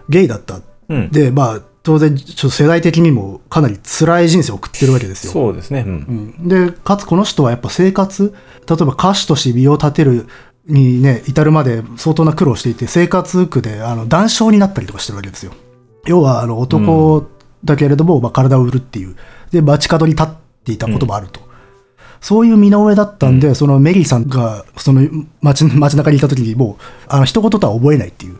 ゲイだった。うん。で、まあ、当然、ちょっと世代的にもかなり辛い人生を送ってるわけですよ。そうですね。うん。うん、で、かつこの人はやっぱ生活、例えば歌手として身を立てるにね、至るまで相当な苦労していて、生活苦で、あの、断症になったりとかしてるわけですよ。要は、あの、男だけれども、まあ、体を売るっていう。で、街角に立っていたこともあると。そういう身の上だったんで、そのメリーさんが、その街、街中にいた時にもう、あの、一言とは覚えないっていう。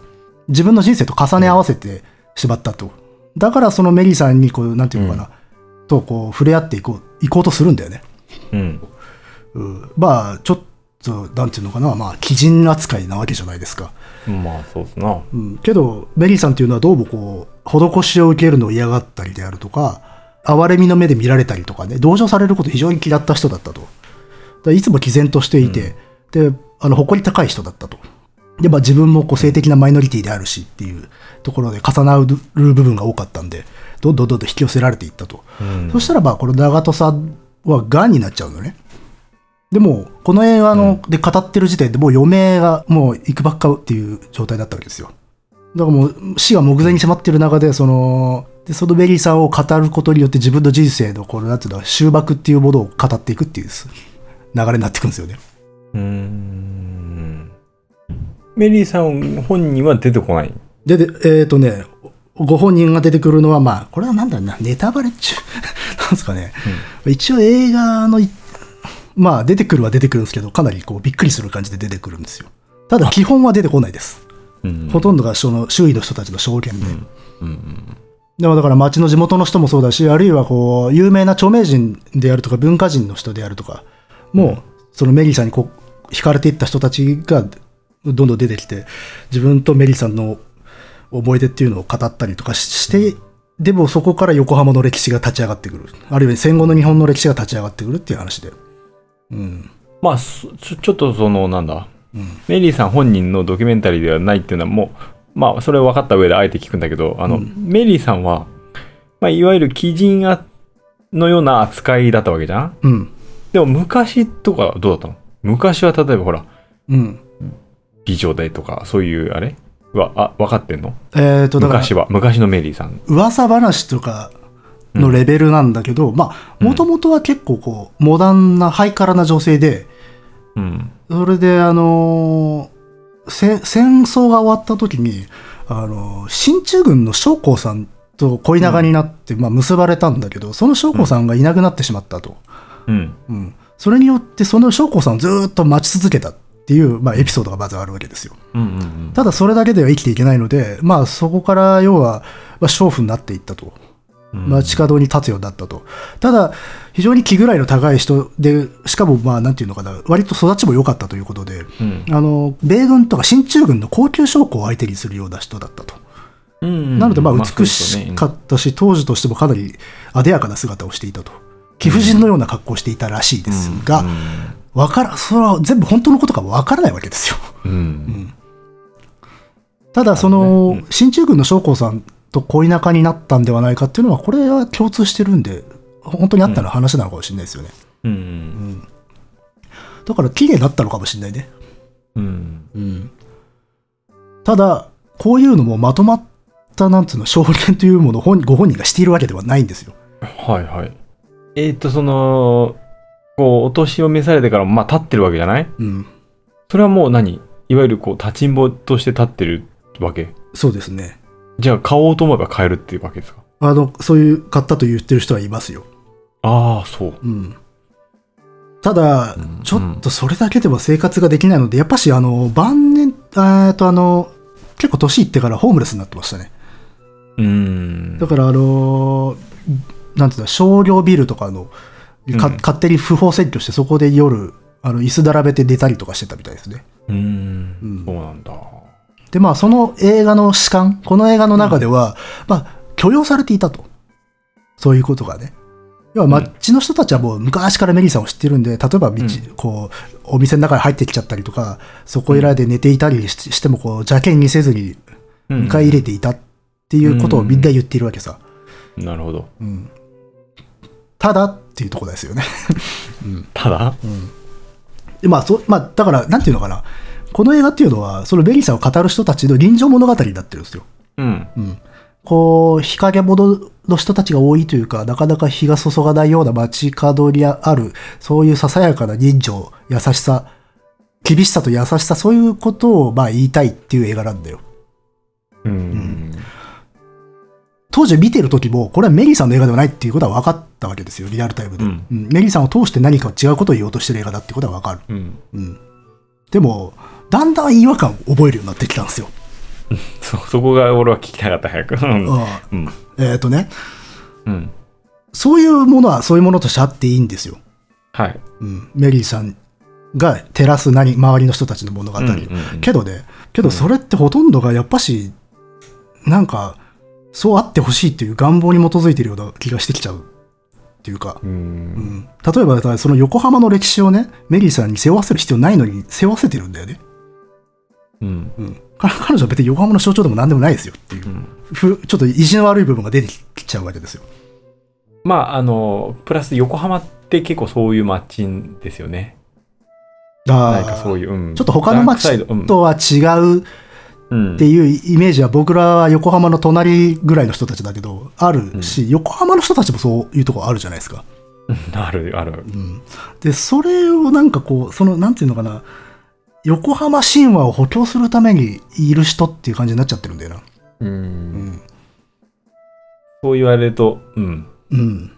自分の人生と重ね合わせてしまったと。だからそのメリーさんに、こう、なんていうのかな、と、こう、触れ合っていこう、行こうとするんだよね。うん。うんまあ、ちょっと、なんていうのかな、まあ、鬼人扱いなわけじゃないですか。まあ、そうっすな。うん、けど、メリーさんっていうのはどうもこう、施しを受けるのを嫌がったりであるとか、哀れみの目で見られたりとかね、同情されることを非常に嫌った人だったと。いつも毅然としていて、で、あの、誇り高い人だったと。で、まあ自分もこう性的なマイノリティであるしっていうところで重なる部分が多かったんで、どんどんどんどん引き寄せられていったと。うんそしたらまあこの永登さんは癌になっちゃうのね。でも、この映画の、で語ってる時点でもう余命がもういくばっかっていう状態だったわけですよ。だからもう死が目前に迫ってる中で、その、で、そのメリーさんを語ることによって自分の人生の、この、なんていうの、終幕っていうものを語っていくっていう流れになっていくんですよね。うーん。メリーさん本人は出てこない？で、でえっ、とね、ご本人が出てくるのは、まあ、これはなんだろうな、ネタバレ中、[LAUGHS] なんですかね。一応映画のい、まあ、出てくるは出てくるんですけど、かなりこう、びっくりする感じで出てくるんですよ。ただ、基本は出てこないです。うんほとんどがその周囲の人たちの証言で。うんでもだから町の地元の人もそうだし、あるいはこう、有名な著名人であるとか文化人の人であるとか、もう、そのメリーさんにこう、惹かれていった人たちがどんどん出てきて、自分とメリーさんの思い出っていうのを語ったりとかしして、でもそこから横浜の歴史が立ち上がってくる。あるいは戦後の日本の歴史が立ち上がってくるっていう話で。うん。まあ、そちょちょっとその、なんだ、メリーさん本人のドキュメンタリーではないっていうのはもう、まあ、それを分かった上であえて聞くんだけど、あの、メリーさんは、まあ、いわゆる鬼人がのような扱いだったわけじゃんうん。でも昔とかどうだったの？昔は例えばほら、うん。美女でとか、そういうあれ？は、あ、分かってんの？えっ、と、昔は。昔のメリーさん。噂話とかのレベルなんだけど、まあ、もともとは結構こう、モダンな、ハイカラな女性で、うん。それで、あのーせ戦争が終わった時に、あのー進駐軍の将校さんと恋仲になって、まあ、結ばれたんだけど、その将校さんがいなくなってしまったと。うん。うん。それによって、その将校さんをずーっと待ち続けた。っていう、まあ、エピソードがまずあるわけですよ。うんうんうん。ただそれだけでは生きていけないので、まあそこから要は、まあ、娼婦になっていったと。うん。街角に立つようになったと。ただ、非常に気ぐらいの高い人で、しかもまあなんていうのかな、割と育ちも良かったということで、うん。あの、米軍とか進駐軍の高級将校を相手にするような人だったと。うんなのでまあ美しかったし、当時としてもかなりあでやかな姿をしていたと。貴婦人のような格好をしていたらしいですが、わから、それは全部本当のことかわからないわけですよ。うん。うん。ただ、その、進駐軍の将校さんと恋仲になったんではないかっていうのは、これは共通してるんで、本当にあったの話なのかもしれないですよね。うんうんだから、綺麗だったのかもしれないね。うんただ、こういうのもまとまった、なんつうの、証言というものを本ご本人がしているわけではないんですよ。はいはい。えっと、その、こう、お年を召されてからも、まあ、立ってるわけじゃない？うん。それはもう何？いわゆるこう、立ちんぼとして立ってるわけ？そうですね。じゃあ、買おうと思えば買えるっていうわけですか？あの、そういう、買ったと言ってる人はいますよ。ああ、そう。うん。ただうん、ちょっとそれだけでは生活ができないので、やっぱし、あの、晩年、えっと、あの、結構年いってからホームレスになってましたね。うーん。だから、あの、なんていうの、商業ビルとかの、かうん勝手に不法占拠して、そこで夜、あの、椅子並べて寝たりとかしてたみたいですね。うーうんん。そうなんだ。で、まあ、その映画の主観、この映画の中では、まあ、許容されていたと。そういうことがね。要は、街の人たちはもう昔からメリーさんを知ってるんで、例えば道、うんこう、お店の中に入ってきちゃったりとか、そこいらで寝ていたりししても、こう、邪険にせずに迎え入れていたっていうことをみんな言っているわけさ。なるほど。うん。ただっていうところですよね。[LAUGHS] ただ？でまあ、そまあ、だから、なんていうのかな。この映画っていうのは、そのメリーさんを語る人たちの臨場物語になってるんですよ。うん。うん。こう、日陰者の人たちが多いというか、なかなか日が注がないような街角にある、そういうささやかな人情、優しさ、厳しさと優しさ、そういうことをまあ言いたいっていう映画なんだよ。うん。当時見てる時も、これはメリーさんの映画ではないっていうことは分かったわけですよ、リアルタイムで。うんうんメリーさんを通して何か違うことを言おうとしてる映画だってことは分かる。うん。うん。でも、だんだん違和感を覚えるようになってきたんですよ。[LAUGHS] そ、そこが俺は聞きたかった、早く。うん。えっ、とね、うん。そういうものはそういうものとしてあっていいんですよ。はい。うん、メリーさんが照らす何周りの人たちの物語、うんうんうんけどねけどそれってほとんどがやっぱしなんかそうあってほしいっていう願望に基づいてるような気がしてきちゃうっていうか、う。うんん、例えばその横浜の歴史をねメリーさんに背負わせる必要ないのに背負わせてるんだよね、うん。うん、か彼女は別に横浜の象徴でも何でもないですよっていうう、ん。ふちょっと意地の悪い部分が出てきちゃうわけですよまあ、あの、プラス横浜って結構そういう街ですよね。あなんかそういう、うん。ちょっと他の街とは違ううん。っていうイメージは僕らは横浜の隣ぐらいの人たちだけど、あるし、横浜の人たちもそういうとこあるじゃないですか。う [LAUGHS] んある、ある。うん。で、それをなんかこう、その、なんていうのかな、横浜神話を補強するためにいる人っていう感じになっちゃってるんだよな。う。うんん。そう言われると、うん。うん。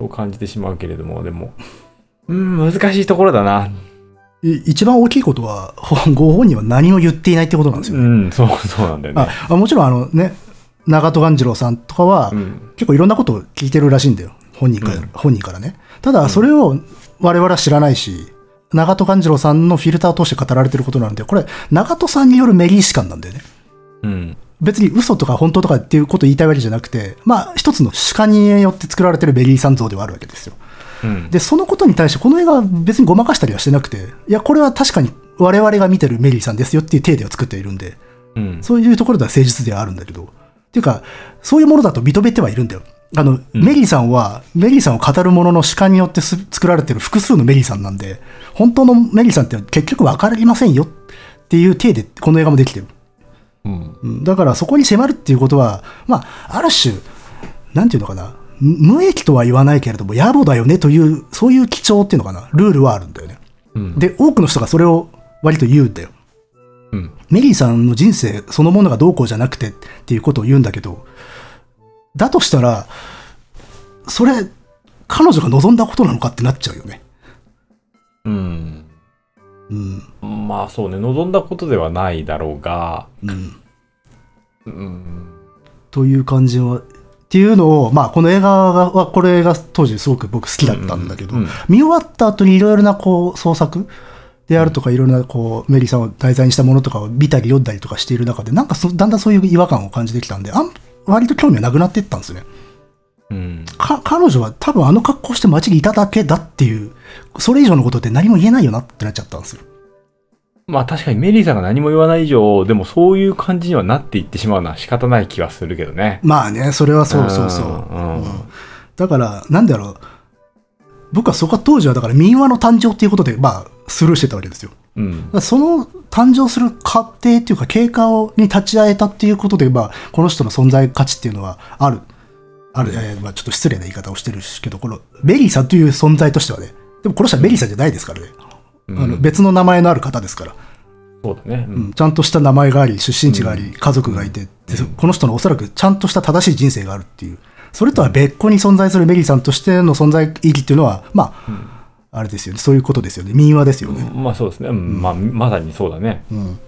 そう感じてしまうけれども、でも、うん、難しいところだな。い一番大きいことは、ほ [LAUGHS] ご本人は何も言っていないってことなんですよね。うん、そう、そうなんだよね。ああもちろんあのね、長戸鴈治郎さんとかは、うん。結構いろんなことを聞いてるらしいんだよ。本人から、うん本人からね。ただ、それを我々は知らないし、長戸勘次郎さんのフィルターを通して語られてることなんで、これ、長戸さんによるメリー史観なんだよね。うん。別に嘘とか本当とかっていうことを言いたいわけじゃなくて、まあ、一つの主観によって作られてるメリーさん像ではあるわけですよ。うん。で、そのことに対して、この映画は別にごまかしたりはしてなくて、いや、これは確かに我々が見てるメリーさんですよっていう体では作っているんで、うん。そういうところでは誠実ではあるんだけど、っていうか、そういうものだと認めてはいるんだよ。あの、うんメリーさんは、メリーさんを語るものの主観によってす作られてる複数のメリーさんなんで、本当のメリーさんって結局分かりませんよっていう体でこの映画もできてる。うん。うんだからそこに迫るっていうことは、まあ、ある種、なんていうのかな、無無益とは言わないけれども、野暮だよねという、そういう基調っていうのかな、ルールはあるんだよね。うん。で、多くの人がそれを割と言うんだよ。うん。メリーさんの人生そのものがどうこうじゃなくてっていうことを言うんだけど、だとしたら、それ、彼女が望んだことなのかってなっちゃうよね。うん。うん。まあそうね、望んだことではないだろうが、うん。うん。という感じは、っていうのを、まあ、この映画は、これが当時すごく僕好きだったんだけど、見終わった後にいろいろなこう創作であるとか、いろいろなこうメリーさんを題材にしたものとかを見たり読んだりとかしている中で、なんかそだんだんそういう違和感を感じてきたんで、あん割と興味はなくなっていったんですよね。うん。か彼女は多分あの格好して街にいただけだっていう、それ以上のことって何も言えないよなってなっちゃったんですよ。まあ確かにメリーさんが何も言わない以上、でもそういう感じにはなっていってしまうのは仕方ない気はするけどね。まあね、それはそうそうそう。うんうんだから、なんだろう。僕はそこは当時はだから民話の誕生っていうことで、まあ、スルーしてたわけですよ。うん。その誕生する過程っていうか経過をに立ち会えたっていうことで、まあ、この人の存在価値っていうのはある。ある、えーまあ、ちょっと失礼な言い方をしてるけど、このメリーさんという存在としてはね、でもこの人はメリーさんじゃないですからね。うん。あの別の名前のある方ですから、そうだね。ううんんちゃんとした名前があり、出身地があり、家族がいて、でこの人のおそらくちゃんとした正しい人生があるっていう、それとは別個に存在するメリーさんとしての存在意義っていうのは、まあ、あれですよね、そういうことですよね、民話ですよね。まあそうですね。うん。まあまさにそうだね。うん。っ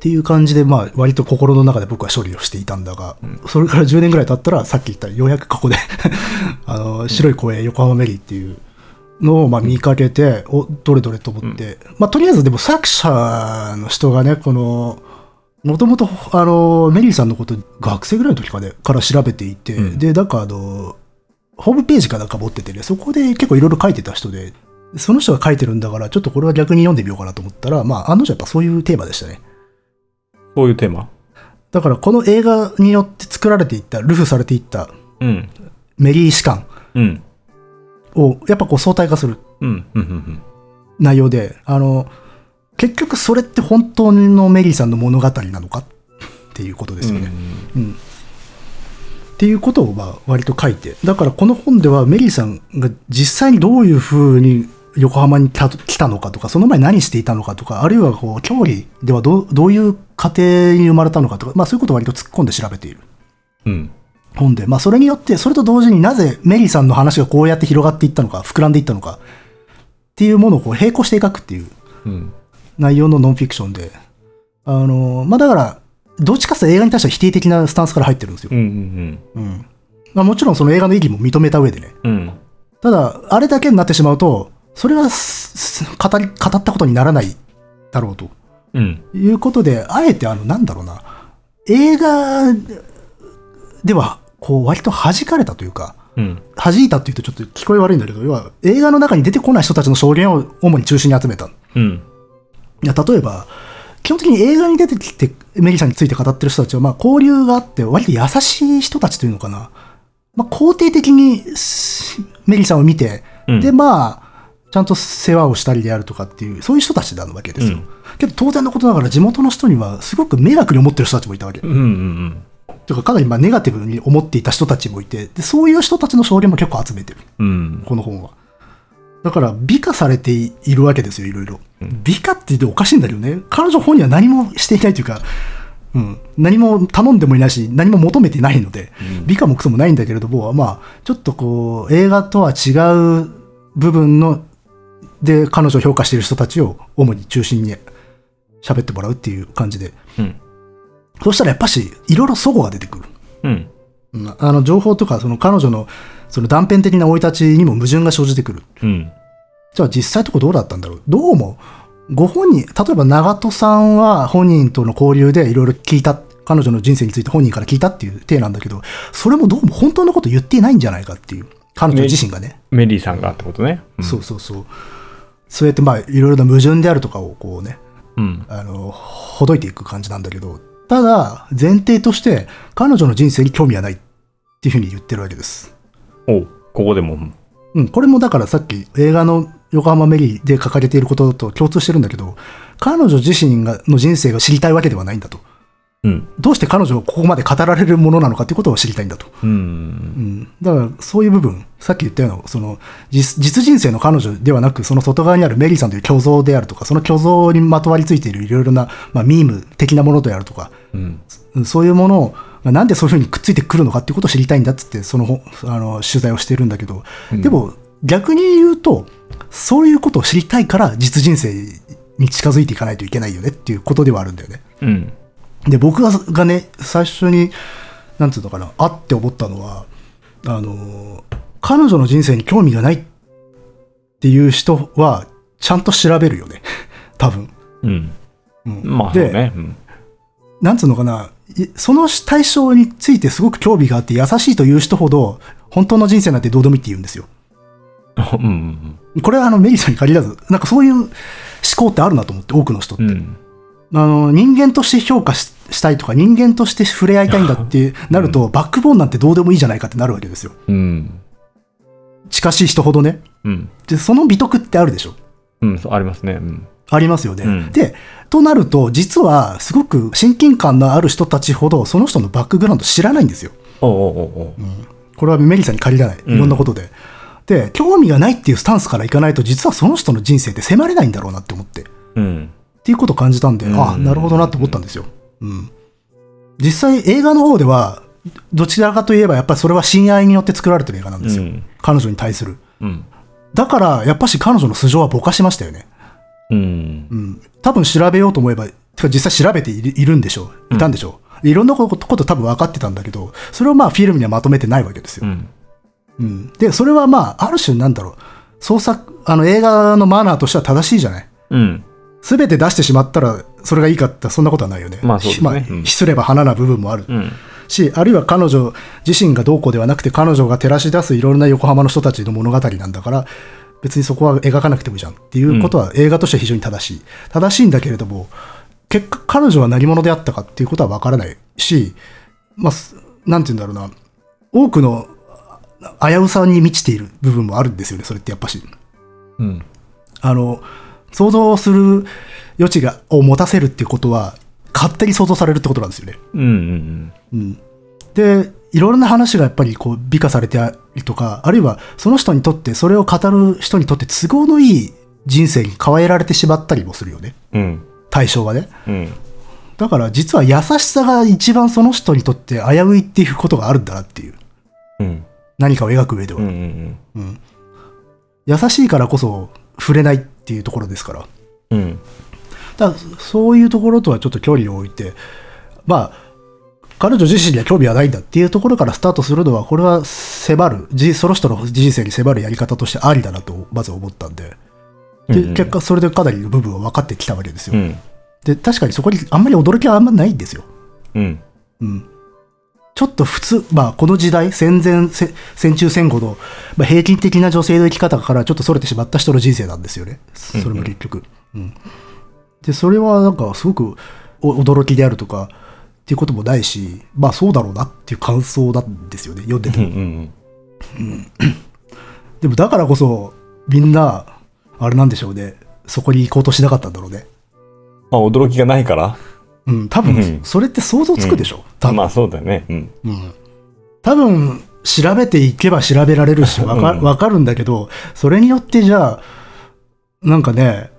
ていう感じで、まあ、割と心の中で僕は処理をしていたんだが、それから10年ぐらい経ったら、さっき言ったようやくここで [LAUGHS] あの、白い公園、横浜メリーっていうのをまあ見かけて、お、どれどれと思って、まあ、とりあえずでも作者の人がね、この、もともと、あの、メリーさんのこと、学生ぐらいの時かね、から調べていて、うん。で、なんかあの、ホームページかなんか持っててね、そこで結構いろいろ書いてた人で、その人が書いてるんだから、ちょっとこれは逆に読んでみようかなと思ったら、まあ、案の定やっぱそういうテーマでしたね。そういうテーマ？だからこの映画によって作られていった、ルフされていったうん。メリー士官うん。をやっぱこう相対化するうん。うん。うん。内容で、あの、結局それって本当のメリーさんの物語なのかっていうことですよね。うんっていうことをまあ割と書いて、だからこの本ではメリーさんが実際にどういうふうに横浜に来たのかとか、その前何していたのかとか、あるいはこう、郷里ではどうどういう家庭に生まれたのかとか、まあそういうことを割と突っ込んで調べている。うん。本で、まあ、それによって、それと同時になぜメリーさんの話がこうやって広がっていったのか、膨らんでいったのかっていうものをこう並行して描くっていううん。内容のノンフィクションで、あのまあ、だから、どっちかというと映画に対しては否定的なスタンスから入ってるんですようん。う。ん。うんまあ、もちろんその映画の意義も認めた上でね。うん。ただ、あれだけになってしまうと、それは語り、語ったことにならないだろうとうん。いうことで、あえてあの、なんだろうな、映画では、こう、割と弾かれたというか、うん。弾いたっていうとちょっと聞こえ悪いんだけど、要は映画の中に出てこない人たちの証言を主に中心に集めた。いうん。や、例えば、基本的に映画に出てきてメリーさんについて語ってる人たちは、まあ交流があって、割と優しい人たちというのかな。まあ肯定的にすメリーさんを見て、うんで、まあ、ちゃんと世話をしたりであるとかっていう、そういう人たちなわけですよ。うんけど当然のことながら地元の人にはすごく迷惑に思ってる人たちもいたわけ。うん。うん。というかかなりまあネガティブに思っていた人たちもいて、でそういう人たちの証言も結構集めてる。うん。この本は。だから、美化されているわけですよ、いろいろ。美化って言っておかしいんだけどね。彼女本人は何もしていないというか、うん。何も頼んでもいないし、何も求めてないので、美化もクソもないんだけれども、まあ、ちょっとこう、映画とは違う部分の、で、彼女を評価している人たちを主に中心に喋ってもらうっていう感じで。うん。そしたらやっぱし、いろいろ齟齬が出てくる。うん。うんあの、情報とか、その彼女の、その断片的な生い立ちにも矛盾が生じてくる。うん。じゃあ実際とこどうだったんだろう？どうも、ご本人、例えば長門さんは本人との交流でいろいろ聞いた、彼女の人生について本人から聞いたっていう体なんだけど、それもどうも本当のこと言っていないんじゃないかっていう。彼女自身がね。メリーさんがってことね。うんそうそうそう。そうやってまあいろいろな矛盾であるとかをこうね、うん。あの、ほどいていく感じなんだけど、ただ前提として彼女の人生に興味はないっていうふうに言ってるわけです。おうここでも。うんうん、これもだからさっき映画の横浜メリーで書かれていることと共通してるんだけど、彼女自身がの人生が知りたいわけではないんだと。うん。どうして彼女をここまで語られるものなのかっていうことを知りたいんだと。う。うんん。だからそういう部分、さっき言ったような、その実実人生の彼女ではなく、その外側にあるメリーさんという虚像であるとか、その虚像にまとわりついているいろいろな、まあ、ミーム的なものであるとか、うん。うんそういうものを、まあなんでそういうふうにくっついてくるのかっていうことを知りたいんだっつって、そのほあの取材をしてるんだけど、うんでも逆に言うと、そういうことを知りたいから実人生に近づいていかないといけないよねっていうことではあるんだよね。うん。で、僕ががね、最初に、なんつうのかな、あって思ったのは、あの、彼女の人生に興味がないっていう人は、ちゃんと調べるよね。多分。うん。うんまあ、ね。うん。なんつうのかな、いその対象についてすごく興味があって優しいという人ほど、本当の人生なんてどうでもいいって言うんですよ。うんうんこれはあのメリーさんに限らず、なんかそういう思考ってあるなと思って、多くの人って。うん。うん。あの、人間として評価ししたいとか、人間として触れ合いたいんだってなると、バックボーンなんてどうでもいいじゃないかってなるわけですよ。うん。近しい人ほどね。うん。で、その美徳ってあるでしょ。うん。ありますね。うん。ありますよね。うんで、となると、実は、すごく親近感のある人たちほど、その人のバックグラウンド知らないんですよ。おうおうおうおうこれはメリーさんに限らない。いろんなことで。で、興味がないっていうスタンスからいかないと、実はその人の人生って迫れないんだろうなって思って。うん。っていうことを感じたんで、うんあなるほどなって思ったんですよ。うん。実際映画の方では、どちらかといえばやっぱりそれは親愛によって作られてる映画なんですよ。うん彼女に対する。うん。だから、やっぱし彼女の素性はぼかしましたよね。うん。うん。多分調べようと思えば、てか実際調べているいるんでしょう。いたんでしょう。いろんなこと多分分かってたんだけど、それをまあフィルムにはまとめてないわけですよ。うん。うん。で、それはまあ、ある種なんだろう。創作、あの映画のマナーとしては正しいじゃない。うん。すべて出してしまったら、それがいいかってそんなことはないよね。まあねうんひすれば花な部分もある。うん。し、あるいは彼女自身がどうこうではなくて、彼女が照らし出すいろんな横浜の人たちの物語なんだから、別にそこは描かなくてもいいじゃんっていうことは映画としては非常に正しい。正しいんだけれども、結果彼女は何者であったかっていうことはわからないし、まあ、すなんて言うんだろうな、多くの危うさに満ちている部分もあるんですよね、それってやっぱし。うん。あの、想像する余地が、を持たせるっていうことは、勝手に想像されるってことなんですよね。うん。うん。うん。で、いろんな話がやっぱりこう美化されてとか、あるいはその人にとって、それを語る人にとって都合のいい人生に変えられてしまったりもするよね。うん。対象がね。うん。だから実は優しさが一番その人にとって危ういっていうことがあるんだなっていう。うん。何かを描く上では。うん。うん。うん優しいからこそ触れないっていうところですから。うん。だからそういうところとはちょっと距離を置いて、まあ、彼女自身には興味はないんだっていうところからスタートするのは、これは迫る、じその人の人生に迫るやり方としてありだなと、まず思ったんで、で、うん結果それでかなりの部分は分かってきたわけですよ。うん。で、確かにそこにあんまり驚きはあんまないんですよ。うん。うん。ちょっと普通、まあ、この時代、戦前、せ戦中戦後の、まあ、平均的な女性の生き方からちょっとそれてしまった人の人生なんですよね。それも結局。うん。で、それはなんかすごくお驚きであるとか、っていうこともないし、まあそうだろうなっていう感想なんですよね、読んでてうん。うも。ん。でもだからこそ、みんな、あれなんでしょうね。そこに行こうとしなかったんだろうね。まあ、驚きがないから。うん、多分うん、それって想像つくでしょ。多分まあ、そうだよね。うん。うん多分、調べていけば調べられるし、わかうんわかるんだけど、それによってじゃあ、なんかね、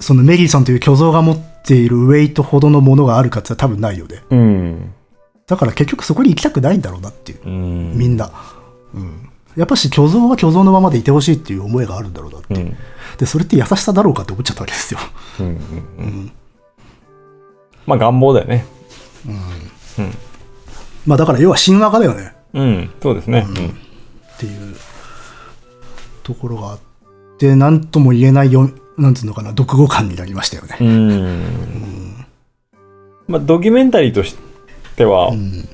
そのメリーさんという巨像が持っているウェイトほどのものがあるかって多分ないよね。うん。だから結局そこに行きたくないんだろうなっていう、うん。みんな。うん。やっぱし巨像は巨像のままでいてほしいっていう思いがあるんだろうなって。うん。で、それって優しさだろうかって思っちゃったわけですよ。うん。うん。うん。まあ、願望だよね。うん。まあだから要は神話家だよね。うん。そうですね。っていうところがあって、なんとも言えないよ、なんつうのかな、読後感になりましたよね。うん。うん。まあ、ドキュメンタリーとしては、うん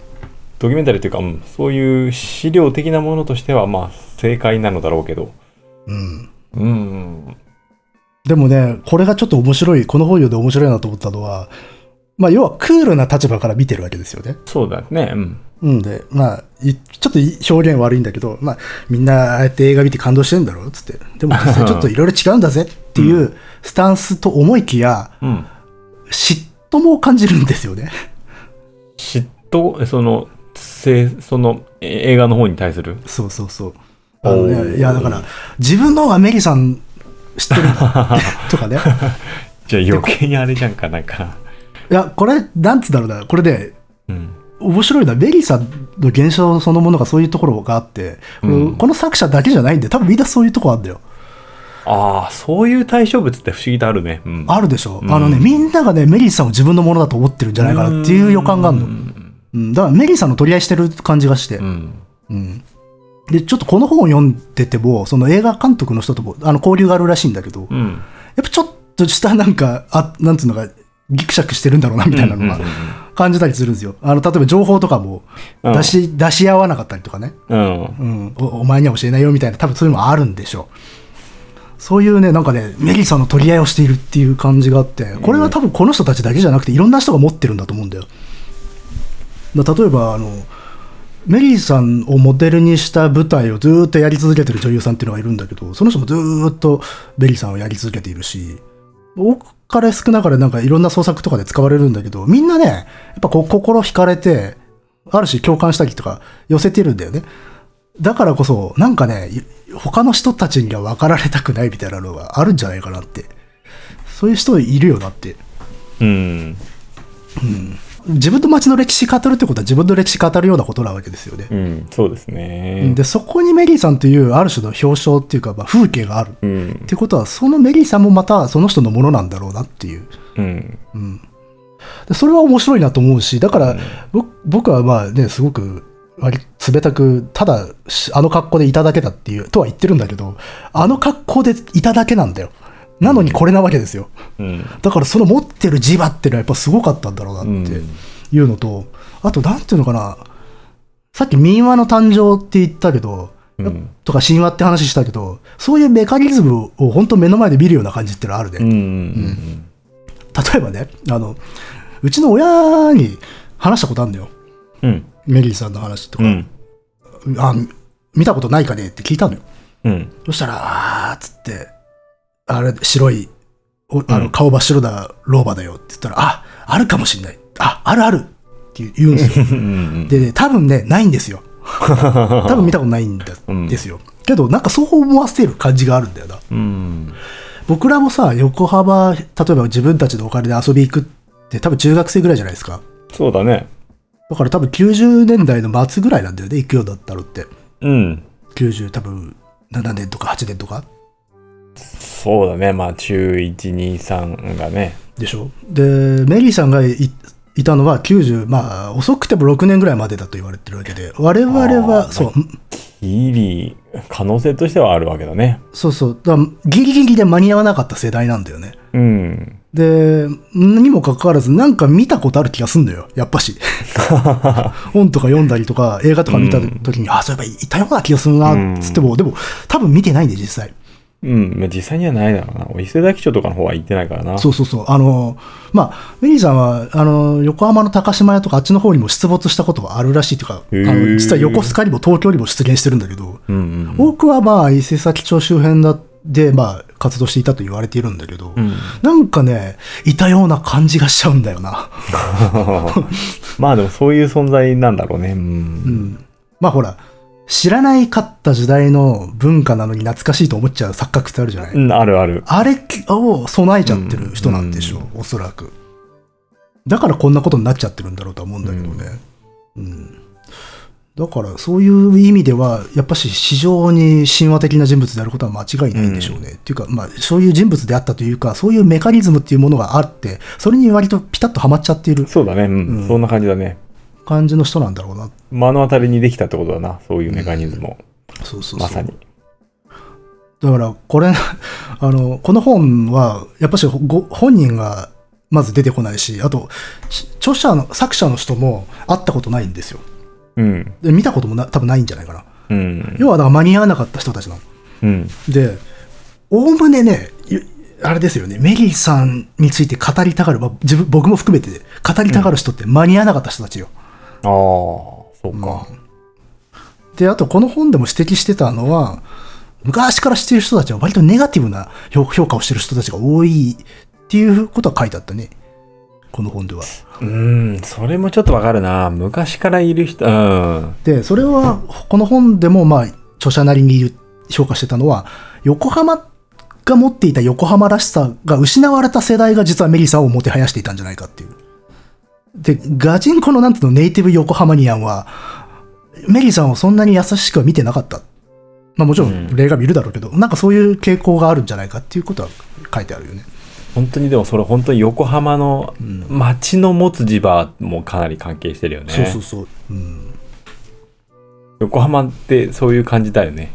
ドキュメンタリーというか、うんそういう資料的なものとしては、まあ、正解なのだろうけど。うん。うん。でもね、これがちょっと面白い、この本読んで面白いなと思ったのは、まあ、要はクールな立場から見てるわけですよね。そうだね。うん。うんで、まあ、いちょっとい表現悪いんだけど、まあ、みんなああやって映画見て感動してんだろうつって。でも実際 [LAUGHS] ちょっといろいろ違うんだぜっていうスタンスと思いきや、うん。嫉妬も感じるんですよね。嫉妬、その、せその、え映画の方に対する？そうそうそう。あのおね、ーいや、だから、自分の方がメリさん知ってる？ん [LAUGHS] だとかね。じゃあ余計にあれじゃんか、なんか。いや、これ、なんつうんだろうな、これね、うん。面白いのは、メリーさんの現象そのものがそういうところがあって、うんこの作者だけじゃないんで、多分みんなそういうとこあるんだよ。ああ、そういう対象物って不思議とあるね。うん、あるでしょ、うんあのね、みんながね、メリーさんを自分のものだと思ってるんじゃないかなっていう予感があるの。うん、だからメリーさんの取り合いしてる感じがして。うん。うんで、ちょっとこの本を読んでても、その映画監督の人ともあの交流があるらしいんだけど、うん。やっぱちょっとしたなんか、あなんつうのか、ギクシャクしてるんだろうなみたいなのが感じたりするんですよ。あの、例えば情報とかもうん出し、出し合わなかったりとかね。うん。うん、おお前には教えないよみたいな、多分そういうのもあるんでしょう。そういうね、なんかね、メリーさんの取り合いをしているっていう感じがあって、これは多分この人たちだけじゃなくて、いろんな人が持ってるんだと思うんだよ。だ例えば、あの、メリーさんをモデルにした舞台をずーっとやり続けてる女優さんっていうのがいるんだけど、その人もずーっとメリーさんをやり続けているし、多かれ少なかれなんかいろんな創作とかで使われるんだけど、みんなね、やっぱこう心惹かれて、ある種共感したりとか寄せてるんだよね。だからこそ、なんかね、い他の人たちには分かられたくないみたいなのがあるんじゃないかなって。そういう人いるよなって。うん。自分の街の歴史語るってことは自分の歴史語るようなことなわけですよね。うん。そうですね。で、そこにメリーさんというある種の表彰っていうか、まあ、風景がある。うんっ。てことは、そのメリーさんもまたその人のものなんだろうなっていう。うん。でそれは面白いなと思うし、だから、ぼ僕はまあね、すごく割り冷たく、ただしあの格好でいただけだっていう、とは言ってるんだけど、あの格好でいただけなんだよ。なのにこれなわけですよ。うん。だからその持ってる磁場っていうのはやっぱすごかったんだろうなっていうのと、あとなんていうのかな、さっき民話の誕生って言ったけど、うんとか神話って話したけど、そういうメカニズムを本当目の前で見るような感じっていうのはあるね。うん。うん。例えばね、あの、うちの親に話したことあるんだよ。うん。メリーさんの話とか。うん。あ、見たことないかねって聞いたのよ。うん。そしたら、あーっつって、あれ、白い、おあのうん顔真っ白な老婆だよって言ったら、あ、あるかもしんない。あ、あるあるって言うんですよ。[LAUGHS] うん。で、多分ね、ないんですよ。[LAUGHS] 多分見たことないんだ、うんですよ。けど、なんかそう思わせる感じがあるんだよな。うん。僕らもさ、横浜、例えば自分たちのお金で遊び行くって、多分中学生ぐらいじゃないですか。そうだね。だから多分90年代の末ぐらいなんだよね、行くようになったのって。うん。90多分7年とか8年とかそうだね。まあ、中1、2、3がね。でしょで、メリーさんがいいたのは90、まあ遅くても6年ぐらいまでだと言われてるわけで、我々あは、ーそう、ギリ、可能性としてはあるわけだね。そうそう、だギリギリで間に合わなかった世代なんだよね。うん。で、にもかかわらず、なんか見たことある気がすんだよ、やっぱし。[LAUGHS] 本とか読んだりとか、映画とか見た時に、あ、そういえばいたような気がするな、つっても、でも、多分見てないんで、実際。うん。まあ実際にはないだろうな。伊勢崎町とかの方は行ってないからな。そうそうそう。あの、まあ、メリーさんは、あの、横浜の高島屋とかあっちの方にも出没したことがあるらしいというか、あの実は横須賀にも東京にも出現してるんだけど、うんうん多くはまあ、伊勢崎町周辺だで、まあ、活動していたと言われているんだけど、うん。なんかね、いたような感じがしちゃうんだよな。[LAUGHS] まあでもそういう存在なんだろうね。う。うんん。まあほら、知らないかった時代の文化なのに懐かしいと思っちゃう錯覚ってあるじゃない、うん、あるある。あれを備えちゃってる人なんでしょう、おそらく。だからこんなことになっちゃってるんだろうとは思うんだけどね。うん。だからそういう意味では、やっぱし非常に神話的な人物であることは間違いないんでしょうね。っていうか、まあそういう人物であったというか、そういうメカニズムっていうものがあって、それに割とピタッとはまっちゃっているそうだね。うん。うんそんな感じだね。感じの人なんだろうな。目の当たりにできたってことだな。そういうメカニズムを。そうそうそう。まさに。だから、これ、[LAUGHS] あの、この本は、やっぱしご本人がまず出てこないし、あと、し著者の、作者の人も会ったことないんですよ。うん。で見たこともな多分ないんじゃないかな。うん。要は、だから間に合わなかった人たちなの。うん。で、おおむねね、いあれですよね、メリーさんについて語りたがる、まあ自分僕も含めて語りたがる人って間に合わなかった人たちよ。ああ、そうか。で、あとこの本でも指摘してたのは、昔から知ってる人たちは割とネガティブな評評価をしてる人たちが多いっていうことは書いてあったね。この本では。うん、それもちょっとわかるな。昔からいる人、うん。で、それは、この本でも、まあ、著者なりに評価してたのは、横浜が持っていた横浜らしさが失われた世代が実はメリーさんをもてはやしていたんじゃないかっていう。で、ガチンコのなんていうのネイティブ横浜ニアンは、メリーさんをそんなに優しくは見てなかった。まあもちろうんん例が見るだろうけど、なんかそういう傾向があるんじゃないかっていうことは書いてあるよね。本当にでもそれ本当に横浜のうん街の持つ磁場もかなり関係してるよね。そうそうそう。うん。横浜ってそういう感じだよね。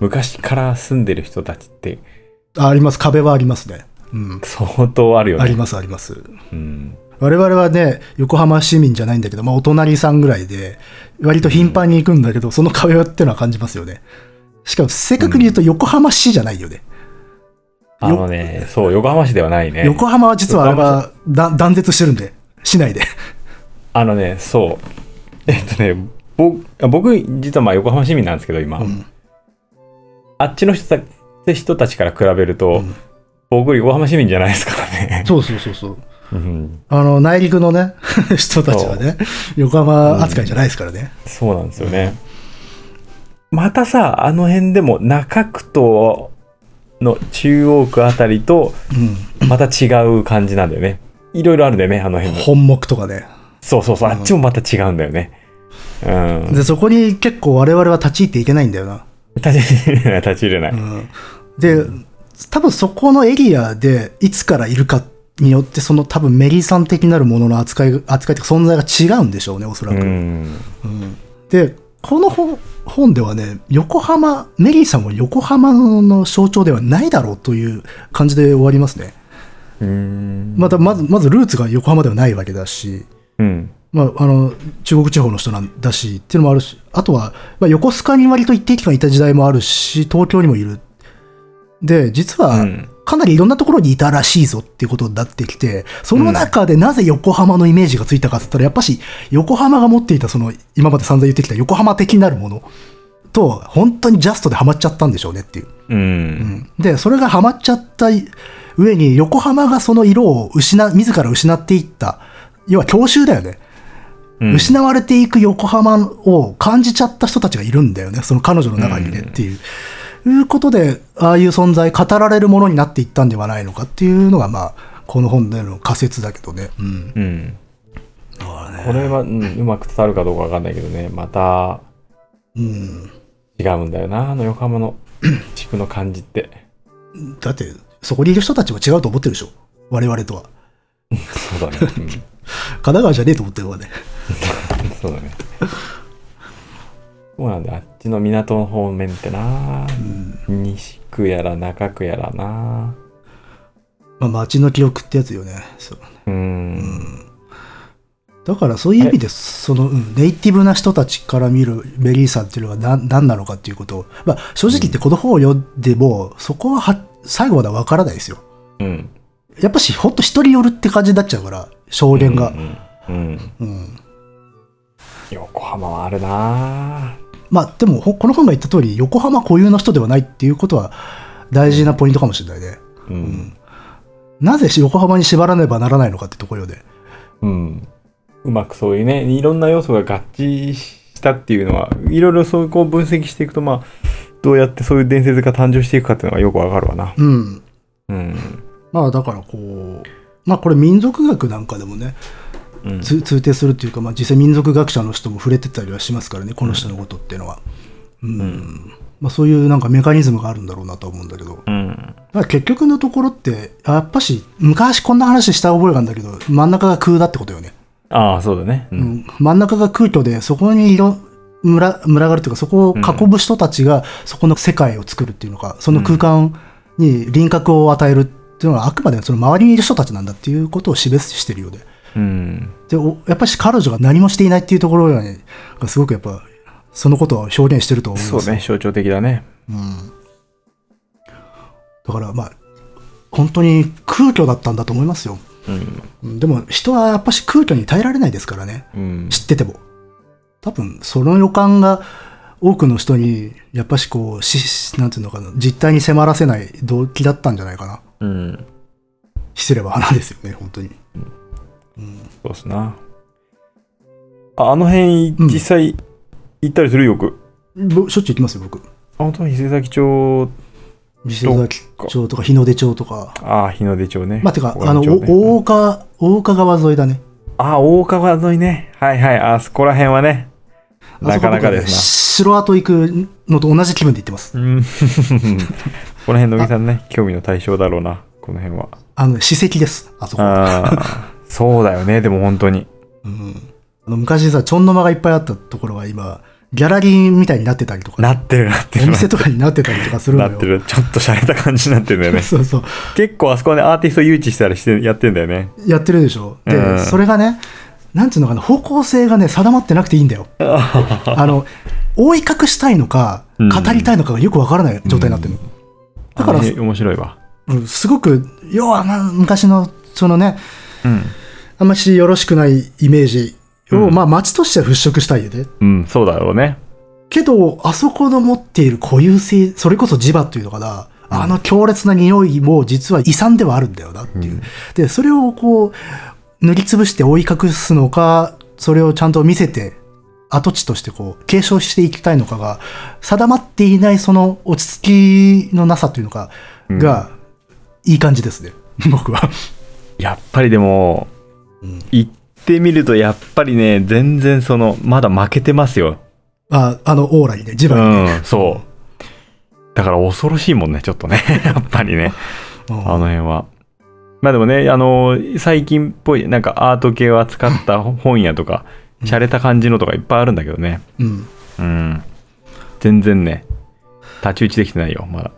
昔から住んでる人たちってああります。壁はありますね。うん。相当あるよね。ありますあります。うん。我々はね、横浜市民じゃないんだけど、まあ、お隣さんぐらいで、割と頻繁に行くんだけど、その壁ってのは感じますよね。しかも、正確に言うと横浜市じゃないよね。あのね、そう、横浜市ではないね。横浜は実はあれはだ断絶してるんで、市内で。あのね、そう。えっとね、僕、僕実はまあ横浜市民なんですけど、今。うんあっちの人た人たちから比べると、うん僕横浜市民じゃないですからね。そうそうそうそう。うんあの、内陸のね、[LAUGHS] 人たちはね、横浜扱いじゃないですからね。そうなんですよね。またさ、あの辺でも中区との中央区あたりとうん。また違う感じなんだよね。いろいろあるんだよね、あの辺も。本木とかね。そうそうそう、あっちもまた違うんだよね。うん。で、そこに結構我々は立ち入っていけないんだよな。立ち入れない、立ち入れない。うんで、多分そこのエリアでいつからいるかによって、その多分メリーさん的なるものの扱い、扱いというか存在が違うんでしょうね、おそらく。うん。うんで、この本本ではね、横浜、メリーさんは横浜の象徴ではないだろうという感じで終わりますね。うん。また、まず、まずルーツが横浜ではないわけだし、うん。まあ、あの、中国地方の人なんだし、っていうのもあるし、あとは、まあ、横須賀に割と一定期間いた時代もあるし、東京にもいる。で、実はうん、かなりいろんなところにいたらしいぞっていうことになってきて、その中でなぜ横浜のイメージがついたかって言ったら、やっぱし、横浜が持っていたその、今まで散々言ってきた横浜的なるものと、本当にジャストでハマっちゃったんでしょうねっていう。うん。うんで、それがハマっちゃった上に、横浜がその色を失、自ら失っていった。要は郷愁だよね。うん失われていく横浜を感じちゃった人たちがいるんだよね。その彼女の中にねっていう。いうことで、ああいう存在、語られるものになっていったんではないのかっていうのが、まあ、この本での仮説だけどね。うん。うん。ね。これは、うん、うまく伝わるかどうかわかんないけどね、またうん。違うんだよな、あの横浜の [CLEARS THROAT] 地区の感じって。だって、そこにいる人たちも違うと思ってるでしょ？我々とは。そうだね。うん [LAUGHS] 神奈川じゃねえと思ってるわね。[LAUGHS] そうだね。そうなんだちの港の方面ってな、西区やら中区やらな。まあ、街の記憶ってやつよね。そう。うん。だからそういう意味で、その、うんネイティブな人たちから見るメリーさんっていうのは何何なのかっていうことを、まあ、正直言ってこの本を読んでも、そこはは最後までは分からないですよ。うん。やっぱし、ほんと一人寄るって感じになっちゃうから、証言が。うん。うん。うん。横浜はあるなまあ、でも、ほこの本が言った通り、横浜固有の人ではないっていうことは大事なポイントかもしれないね。うん。なぜ横浜に縛らねばならないのかってところで。うん。うまくそういうね、いろんな要素が合致したっていうのは、いろいろそうこう分析していくと、まあ、どうやってそういう伝説が誕生していくかっていうのがよくわかるわな。うん。うん。まあ、だからこう、まあこれ民族学なんかでもね、うん。つ通底するっていうか、まあ、実際民族学者の人も触れてたりはしますからねこの人のことっていうのは、うんまあ、そういうなんかメカニズムがあるんだろうなとは思うんだけど、うん。結局のところってやっぱし昔こんな話した覚えがあるんだけど真ん中が空だってことよね、ああ、そうだね。う。うんん真ん中が空虚でそこに色群がるというかそこを囲む人たちがそこの世界を作るっていうのかその空間に輪郭を与えるっていうのはあくまでその周りにいる人たちなんだっていうことを示してるようで。うん。で、おやっぱり彼女が何もしていないっていうところが,、すごくやっぱ、そのことを表現してると思います。そうね、象徴的だね。うん。だからまあ、本当に空虚だったんだと思いますよ。うん。うんでも人はやっぱし空虚に耐えられないですからね。うん。知ってても。多分、その予感が多くの人に、やっぱしこう、し、なんていうのかな、実態に迫らせない動機だったんじゃないかな。うん。失礼ば花ですよね、本当に。そうっすな。あ、あの辺、うん実際行ったりする？よく。ぼしょっちゅう行きますよ、僕。あ、本当に伊勢崎町、伊勢崎町とか日の出町とか。ああ、日の出町ね。まあ、てか、小あの、大岡、大岡川沿いだね。あ、大川沿いね。はいはい。あそこら辺はね。なかなかですな城跡行くのと同じ気分で行ってます。うん。[LAUGHS] この辺、乃木さんね、興味の対象だろうな、この辺は。あの、史跡です。あそこ。ああ、[LAUGHS] そうだよね、でも本当に。うんあの昔さ、ちょんの間がいっぱいあったところが今、ギャラリーみたいになってたりとか、なってるなってる。お店とかになってたりとかするのよ。なってる。ちょっと洒落た感じになってるんだよね。[LAUGHS] そうそう。結構あそこはね、アーティスト誘致したりしてやってんだよね。やってるでしょ。で、うんそれがね、なんていうのかな、方向性がね、定まってなくていいんだよ。[LAUGHS] あの、覆い隠したいのか、うん語りたいのかがよくわからない状態になってるの。だから面白いわ。うんすごく、要はな昔の、そのね、うん。あんましよろしくないイメージを、うんまあ街としては払拭したいよね。うん、そうだろうね。けど、あそこの持っている固有性、それこそ磁場っていうのかな、あの強烈な匂いも実は遺産ではあるんだよなっていう。うんで、それをこう、塗りつぶして追い隠すのか、それをちゃんと見せて、跡地としてこう、継承していきたいのかが、定まっていないその落ち着きのなさというのか、うんが、いい感じですね。[LAUGHS] 僕は。やっぱりでも、うん行ってみるとやっぱりね、全然その、まだ負けてますよ。あ、あの、オーラにね、磁う場にね。ん、そう。だから恐ろしいもんね、ちょっとね。[LAUGHS] やっぱりね。うんあの辺は。まあでもね、あの、最近っぽい、なんかアート系を扱った [LAUGHS] 本屋とか、洒落た感じのとかいっぱいあるんだけどね。うん。うん。全然ね、太刀打ちできてないよ、まだ。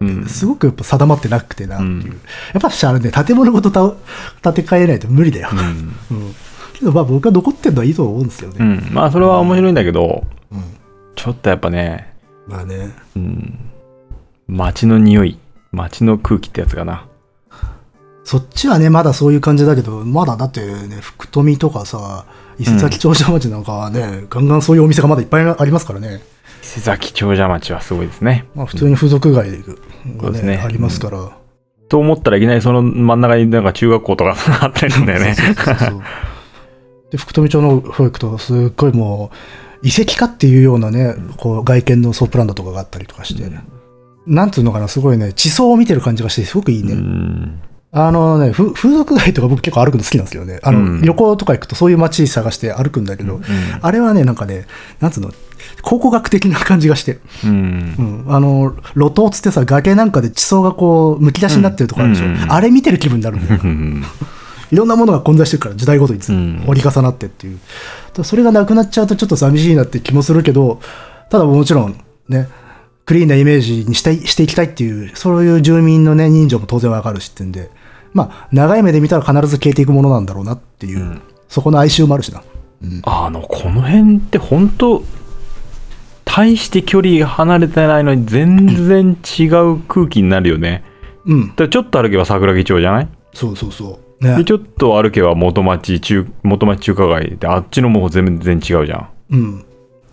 うん。すごくやっぱ定まってなくてなっていう。うんやっぱしあれね、建物ごとた建て替えないと無理だよ。うん。うん。けどまあ僕は残ってるのはいいと思うんですよね。うん。まあそれは面白いんだけど、うん。ちょっとやっぱね、まあね。うん。街の匂い、街の空気ってやつかな。そっちはね、まだそういう感じだけど、まだだってね、福富とかさ、伊勢崎長者町なんかはね、ガンガンそういうお店がまだいっぱいありますからね。伊勢崎長者町はすごいですね。まあ普通に風俗街そがね、うですねありますから。と思ったらいきなりその真ん中になんか中学校とかあったりするんだよね。で、福富町の方行くと、すっごいもう、遺跡かっていうようなね、こう外見のソープランドとかがあったりとかして、なんつうのかな、すごいね、地層を見てる感じがして、すごくいいね。うん。あのね、ふ風俗街とか僕結構歩くの好きなんですけどね。あの、うん旅行とか行くとそういう街探して歩くんだけど、あれはね、なんかね、なんつうの、考古学的な感じがして。うんう。ん。あの、露頭つってさ、崖なんかで地層がこう、むき出しになってるとこあるでしょ。うんうんあれ見てる気分になるんだよ。うん。いろんなものが混在してるから、時代ごとに折り重なってっていう。それがなくなっちゃうとちょっと寂しいなって気もするけど、ただもちろんね、クリーンなイメージにしたいしていきたいっていう、そういう住民のね、人情も当然わかるしってんで、まあ、長い目で見たら必ず消えていくものなんだろうなっていう、うんそこの哀愁もあるしな。うん。あの、この辺って本当大して距離が離れてないのに全然違う空気になるよね。うん。だからちょっと歩けば桜木町じゃない？そうそうそう。ねで、。ちょっと歩けば元町中、元町中華街で、あっちのもう全然違うじゃん。うん。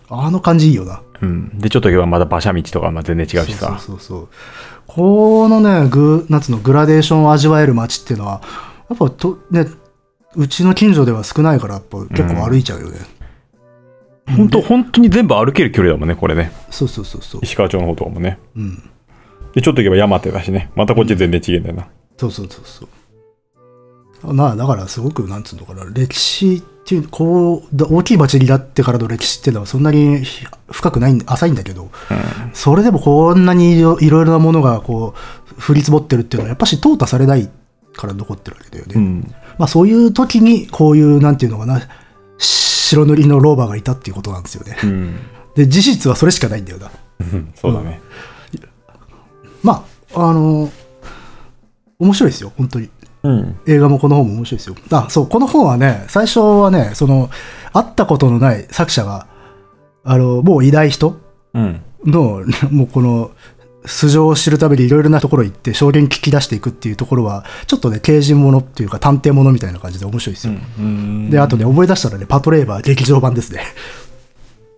あの感じいいよな。うん。で、ちょっと行けばまた馬車道とかまあ全然違うしさ。そうそうそうそう。このね、グ、なんつうの、グラデーションを味わえる街っていうのは、やっぱと、ね、うちの近所では少ないから、やっぱ結構歩いちゃうよね。本当本当に全部歩ける距離だもんね、これね。そうそうそうそう。石川町の方とかもね。うん。で、ちょっと行けば山手だしね。またこっち全然違えんだよな。そうそうそうそう。まあ、だからすごく、なんつうのかな、歴史っていう、こう、だ大きい町になってからの歴史っていうのはそんなに深くないん、浅いんだけど、それでもこんなにいろいろなものがこう、降り積もってるっていうのは、やっぱし淘汰されないから残ってるわけだよね。うん。まあそういう時にこういうなんていうのかな白塗りの老婆がいたっていうことなんですよね。うん。で事実はそれしかないんだよな。う [LAUGHS] んそうだね。まああの面白いですよ本当にうん。映画もこの本も面白いですよ。あそうこの本はね最初はねその会ったことのない作者があのもう偉大人うん。の [LAUGHS] もうこの素性を知るためにいろいろなところ行って証言聞き出していくっていうところはちょっとね刑事ものっていうか探偵ものみたいな感じで面白いですよ。うん。であとね思い出したらねパトレーバー劇場版ですね。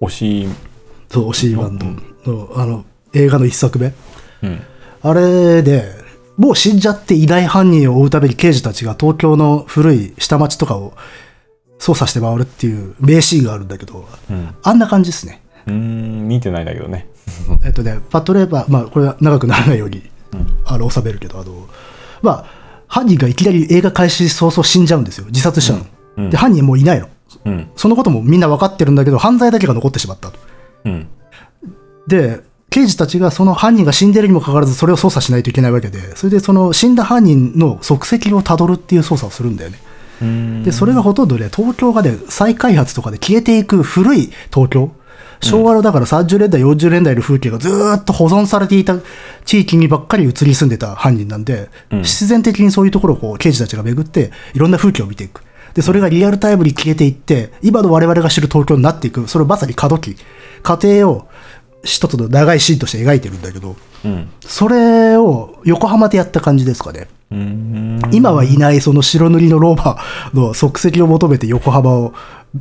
推し、そう、オシーバンドの、あの、映画の一作目。うん。あれで、もう死んじゃって偉大犯人を追うために刑事たちが東京の古い下町とかを捜査して回るっていう名シーンがあるんだけど、うん。あんな感じですね。うん、見てないんだけどね。[LAUGHS] えっとね、パトレーバー、まあ、これは長くならないように、うんあの、収めるけど、あの、まあ、犯人がいきなり映画開始早々死んじゃうんですよ。自殺しちゃうの。うんで、犯人もういないの。うん。そのこともみんな分かってるんだけど、犯罪だけが残ってしまったと。うん。で、刑事たちがその犯人が死んでるにもかかわらずそれを捜査しないといけないわけで、それでその死んだ犯人の足跡をたどるっていう捜査をするんだよね。うんで、それがほとんどね、東京がね、再開発とかで消えていく古い東京。昭和のだから30年代、40年代の風景がずーっと保存されていた地域にばっかり移り住んでた犯人なんで、うん必然的にそういうところをこう刑事たちが巡って、いろんな風景を見ていく。で、それがリアルタイムに消えていって、今の我々が知る東京になっていく、それをまさに過渡期、過程を一つの長いシーンとして描いてるんだけど、うん。それを横浜でやった感じですかね。うん。今はいないその白塗りのローマの足跡を求めて横浜を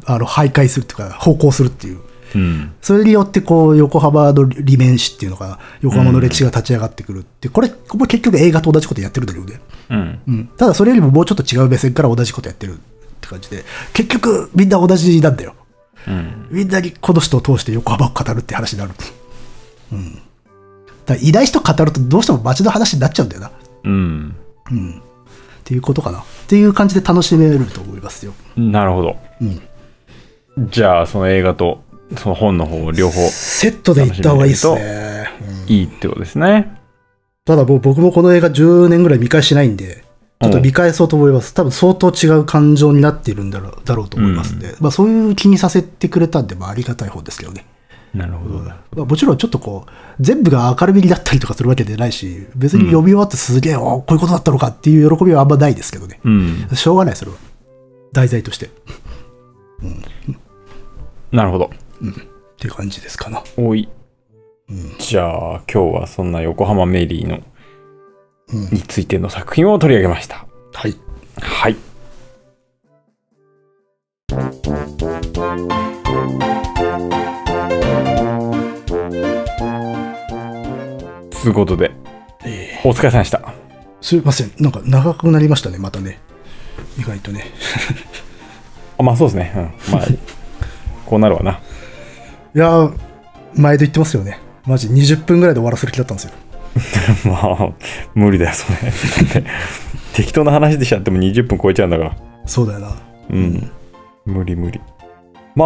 あの徘徊するっていうか、歩行するっていう。うん。それによってこう横浜の利面史っていうのかな、横浜の歴史が立ち上がってくるって、これ、これ結局映画と同じことやってるんだけどね。うん。うん。ただそれよりももうちょっと違う目線から同じことやってるって感じで、結局みんな同じなんだよ。うん。みんなにこの人を通して横浜を語るって話になる。うん。だからいない人語るとどうしても街の話になっちゃうんだよな。うん。うん。っていうことかな。っていう感じで楽しめると思いますよ。なるほど。うん。じゃあ、その映画と、その本の方を両方セットで行った方がいいっすね。うんいいってことですね。ただ僕もこの映画10年ぐらい見返してないんで、ちょっと見返そうと思います。多分相当違う感情になっているんだろうだろうと思いますんで、まあそういう気にさせてくれたんで、まあありがたい方ですけどね。なるほど。まあ、もちろんちょっとこう、全部が明るみになったりとかするわけでないし、別に読み終わってすげえ、おこういうことだったのかっていう喜びはあんまないですけどね。うん。しょうがない、それは。題材として。っなるほど。ていう感じですかな。おい。うん。じゃあ、今日はそんな横浜メリーのうん。についての作品を取り上げました。はい。はい。ということで、えお疲れ様でした。ーすいません。なんか長くなりましたね、またね。意外とね。[LAUGHS] あまあそうですね。うん。まあ、[LAUGHS] こうなるわな。いやー、毎度言ってますよね。マジ20分ぐらいで終わらせる気だったんですよ。[LAUGHS] まあ、無理だよ、それ。[LAUGHS] 適当な話でしちゃっても20分超えちゃうんだから。そうだよな。うん。無理無理。ま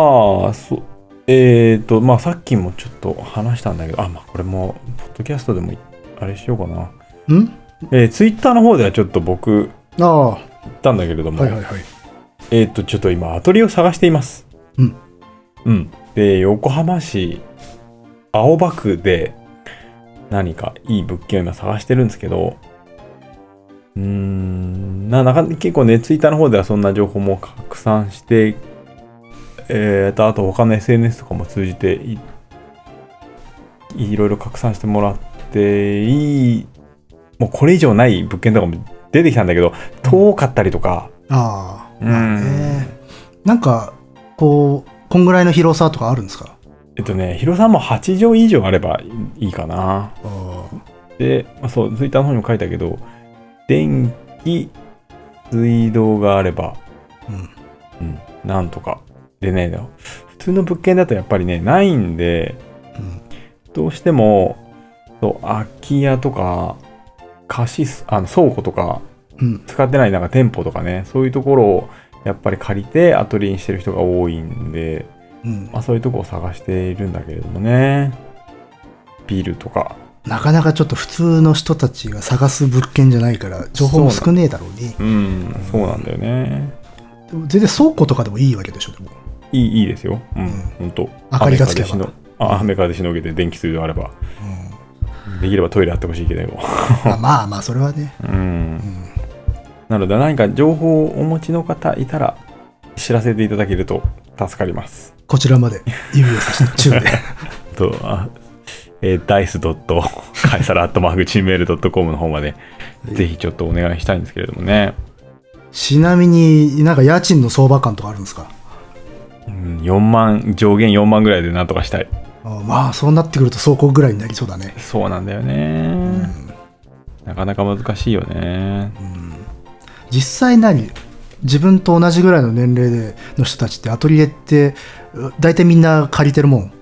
あ、そえっ、ー、と、まあさっきもちょっと話したんだけど、あ、まあこれも、ポッドキャストでもあれしようかな。ん？えー、ツイッターの方ではちょっと僕ああ、は言ったんだけれども、いはいはい。えっ、と、ちょっと今アトリエを探しています。うん。うん。で、横浜市青葉区で何かいい物件を今探してるんですけど、うーん、な、なか結構ね、ツイッターの方ではそんな情報も拡散して、えーと、あと他の SNS とかも通じてい、いろいろ拡散してもらって、いい、もうこれ以上ない物件とかも出てきたんだけど、遠かったりとか、ああ、うんまあね。なんか、こう、こんぐらいの広さとかあるんですか？えっとね、広さも8畳以上あればいいかな。あで、まあ、そう、ツイッターの方にも書いたけど、電気、水道があれば、あ、うん。うん、なんとか。でね、普通の物件だとやっぱりね、ないんで、うん。どうしても、そう空き家とか、貸し、あの倉庫とか、うん。使ってないなんか店舗とかね、そういうところをやっぱり借りてアトリエにしてる人が多いんで、うんまあ、そういうとこを探しているんだけれどもね。ビルとか。なかなかちょっと普通の人たちが探す物件じゃないから、情報も少ねえだろうに。うん、そうなんだよね。でも全然倉庫とかでもいいわけでしょ、でも。いい、いいですよ。うん、うんほんと。明かりがつけば雨風しのあ雨風しのげて電気水道あれば、うできればトイレあってほしいけど。ん、まあまあまあ、それはね。うんう。ん。なので何か情報をお持ちの方いたら、知らせていただけると助かります。こちらまで指をさして、チューで。と、あえー、ダイスドットカイサラアットマーク Gmail.com の方まで、ぜひちょっとお願いしたいんですけれどもね。ちなみになんか家賃の相場感とかあるんですか？うん、4万、上限4万ぐらいでなんとかしたい。あまあ、そうなってくると倉庫ぐらいになりそうだね。そうなんだようね。ん。なかなか難しいよね。うん実際何？自分と同じぐらいの年齢での人たちってアトリエってう大体みんな借りてるもん？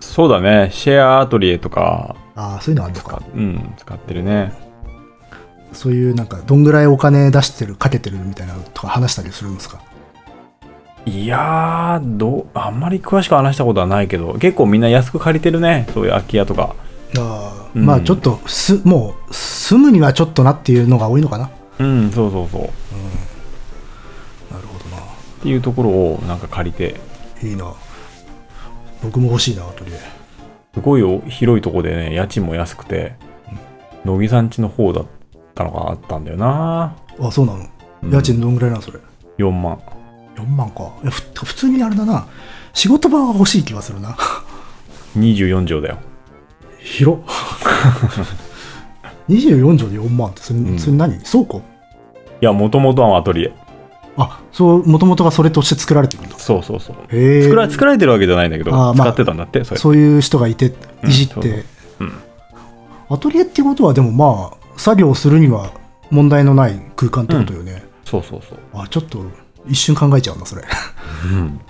そうだね。シェアアトリエとか、ああそういうのあるの使かうん、使ってるね。そういうなんかどんぐらいお金出してるかけてるみたいなのとか話したりするんですか？いやー、どう、あんまり詳しく話したことはないけど、結構みんな安く借りてるね。そういう空き家とか。あーうんまあちょっとすもう住むにはちょっとなっていうのが多いのかな？うん、そうそうそう。っなるほどな。ていうところをなんか借りて、いいな。僕も欲しいなとりあえずすごいよ。広いとこでね、家賃も安くて、乃木さん家の方だったのがあったんだよな。あそうなの。うん。家賃どんぐらいなのそれ？4万。4万か。いやふ普通にあれだな。仕事場は欲しい気がするな。24畳だよ。広っ [LAUGHS] 24畳で4万ってそれ,、んそれ何？倉庫？いや、もともとはアトリエ。あそうもともとがそれとして作られてるんだそうそうそう。へえ作ら作られてるわけじゃないんだけど、あーまあ使ってたんだって、それ。そういう人がいていじって、そうそううん。アトリエってことはでもまあ作業するには問題のない空間ってことよね、そうそうそう。あちょっと一瞬考えちゃうなそれうん。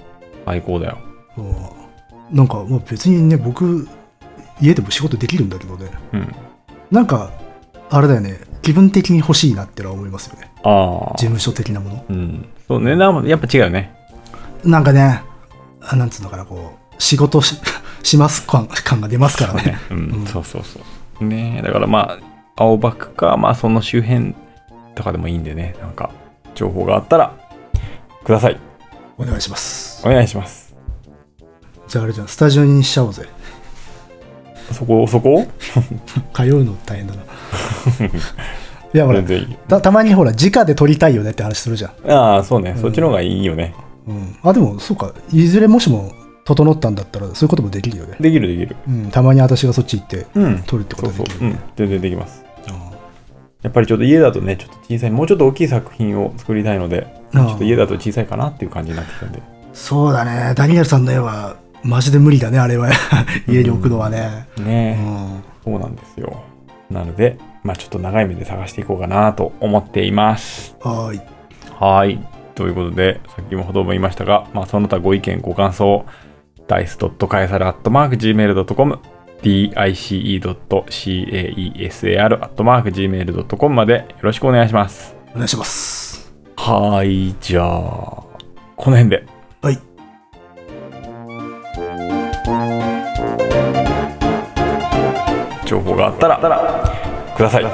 最高だよ。うんなんかまあ別にね僕家でも仕事できるんだけどねうん。なんかあれだよね気分的に欲しいなってのは思いますよねああ事。務所的なものうん。そうね、なやっぱ違うよね。なんかねあなんつうのかなこう仕事し [LAUGHS] します感感が出ますからねうん、うんそうそうそう。ねだからまあ、青バックか、まあその周辺とかでもいいんでね、なんか、情報があったら、ください。お願いしますお願いします。じゃああれじゃんスタジオにしちゃおうぜそこ、そこ？[LAUGHS] 通うの大変だな [LAUGHS] いやほら。たたまにほら直で撮りたいよねって話するじゃん、ああ、そうね、そっちの方がいいよね。うん、あでもそうかいずれもしも整ったんだったらそういうこともできるよね、できるできる。うん、たまに私がそっち行ってうん。撮るってことそうそう。うんはできるよね、全然できます。うんやっぱりちょっと家だとね、ちょっと小さい、もうちょっと大きい作品を作りたいので、ちょっと家だと小さいかなっていう感じになってきたんで。そうだねダニエルさんの絵はマジで無理だねあれは [LAUGHS] 家に置くのはねうねんそうなんですよ。なので、まあちょっと長い目で探していこうかなと思っています。はーいはい。ということで、さっきもほども言いましたが、まあその他ご意見、ご感想、dice.caesar.gmail.com dice.caesar.gmail.com までよろしくお願いします。お願いしますはい、じゃあ、この辺で。はい情報があったら、ください。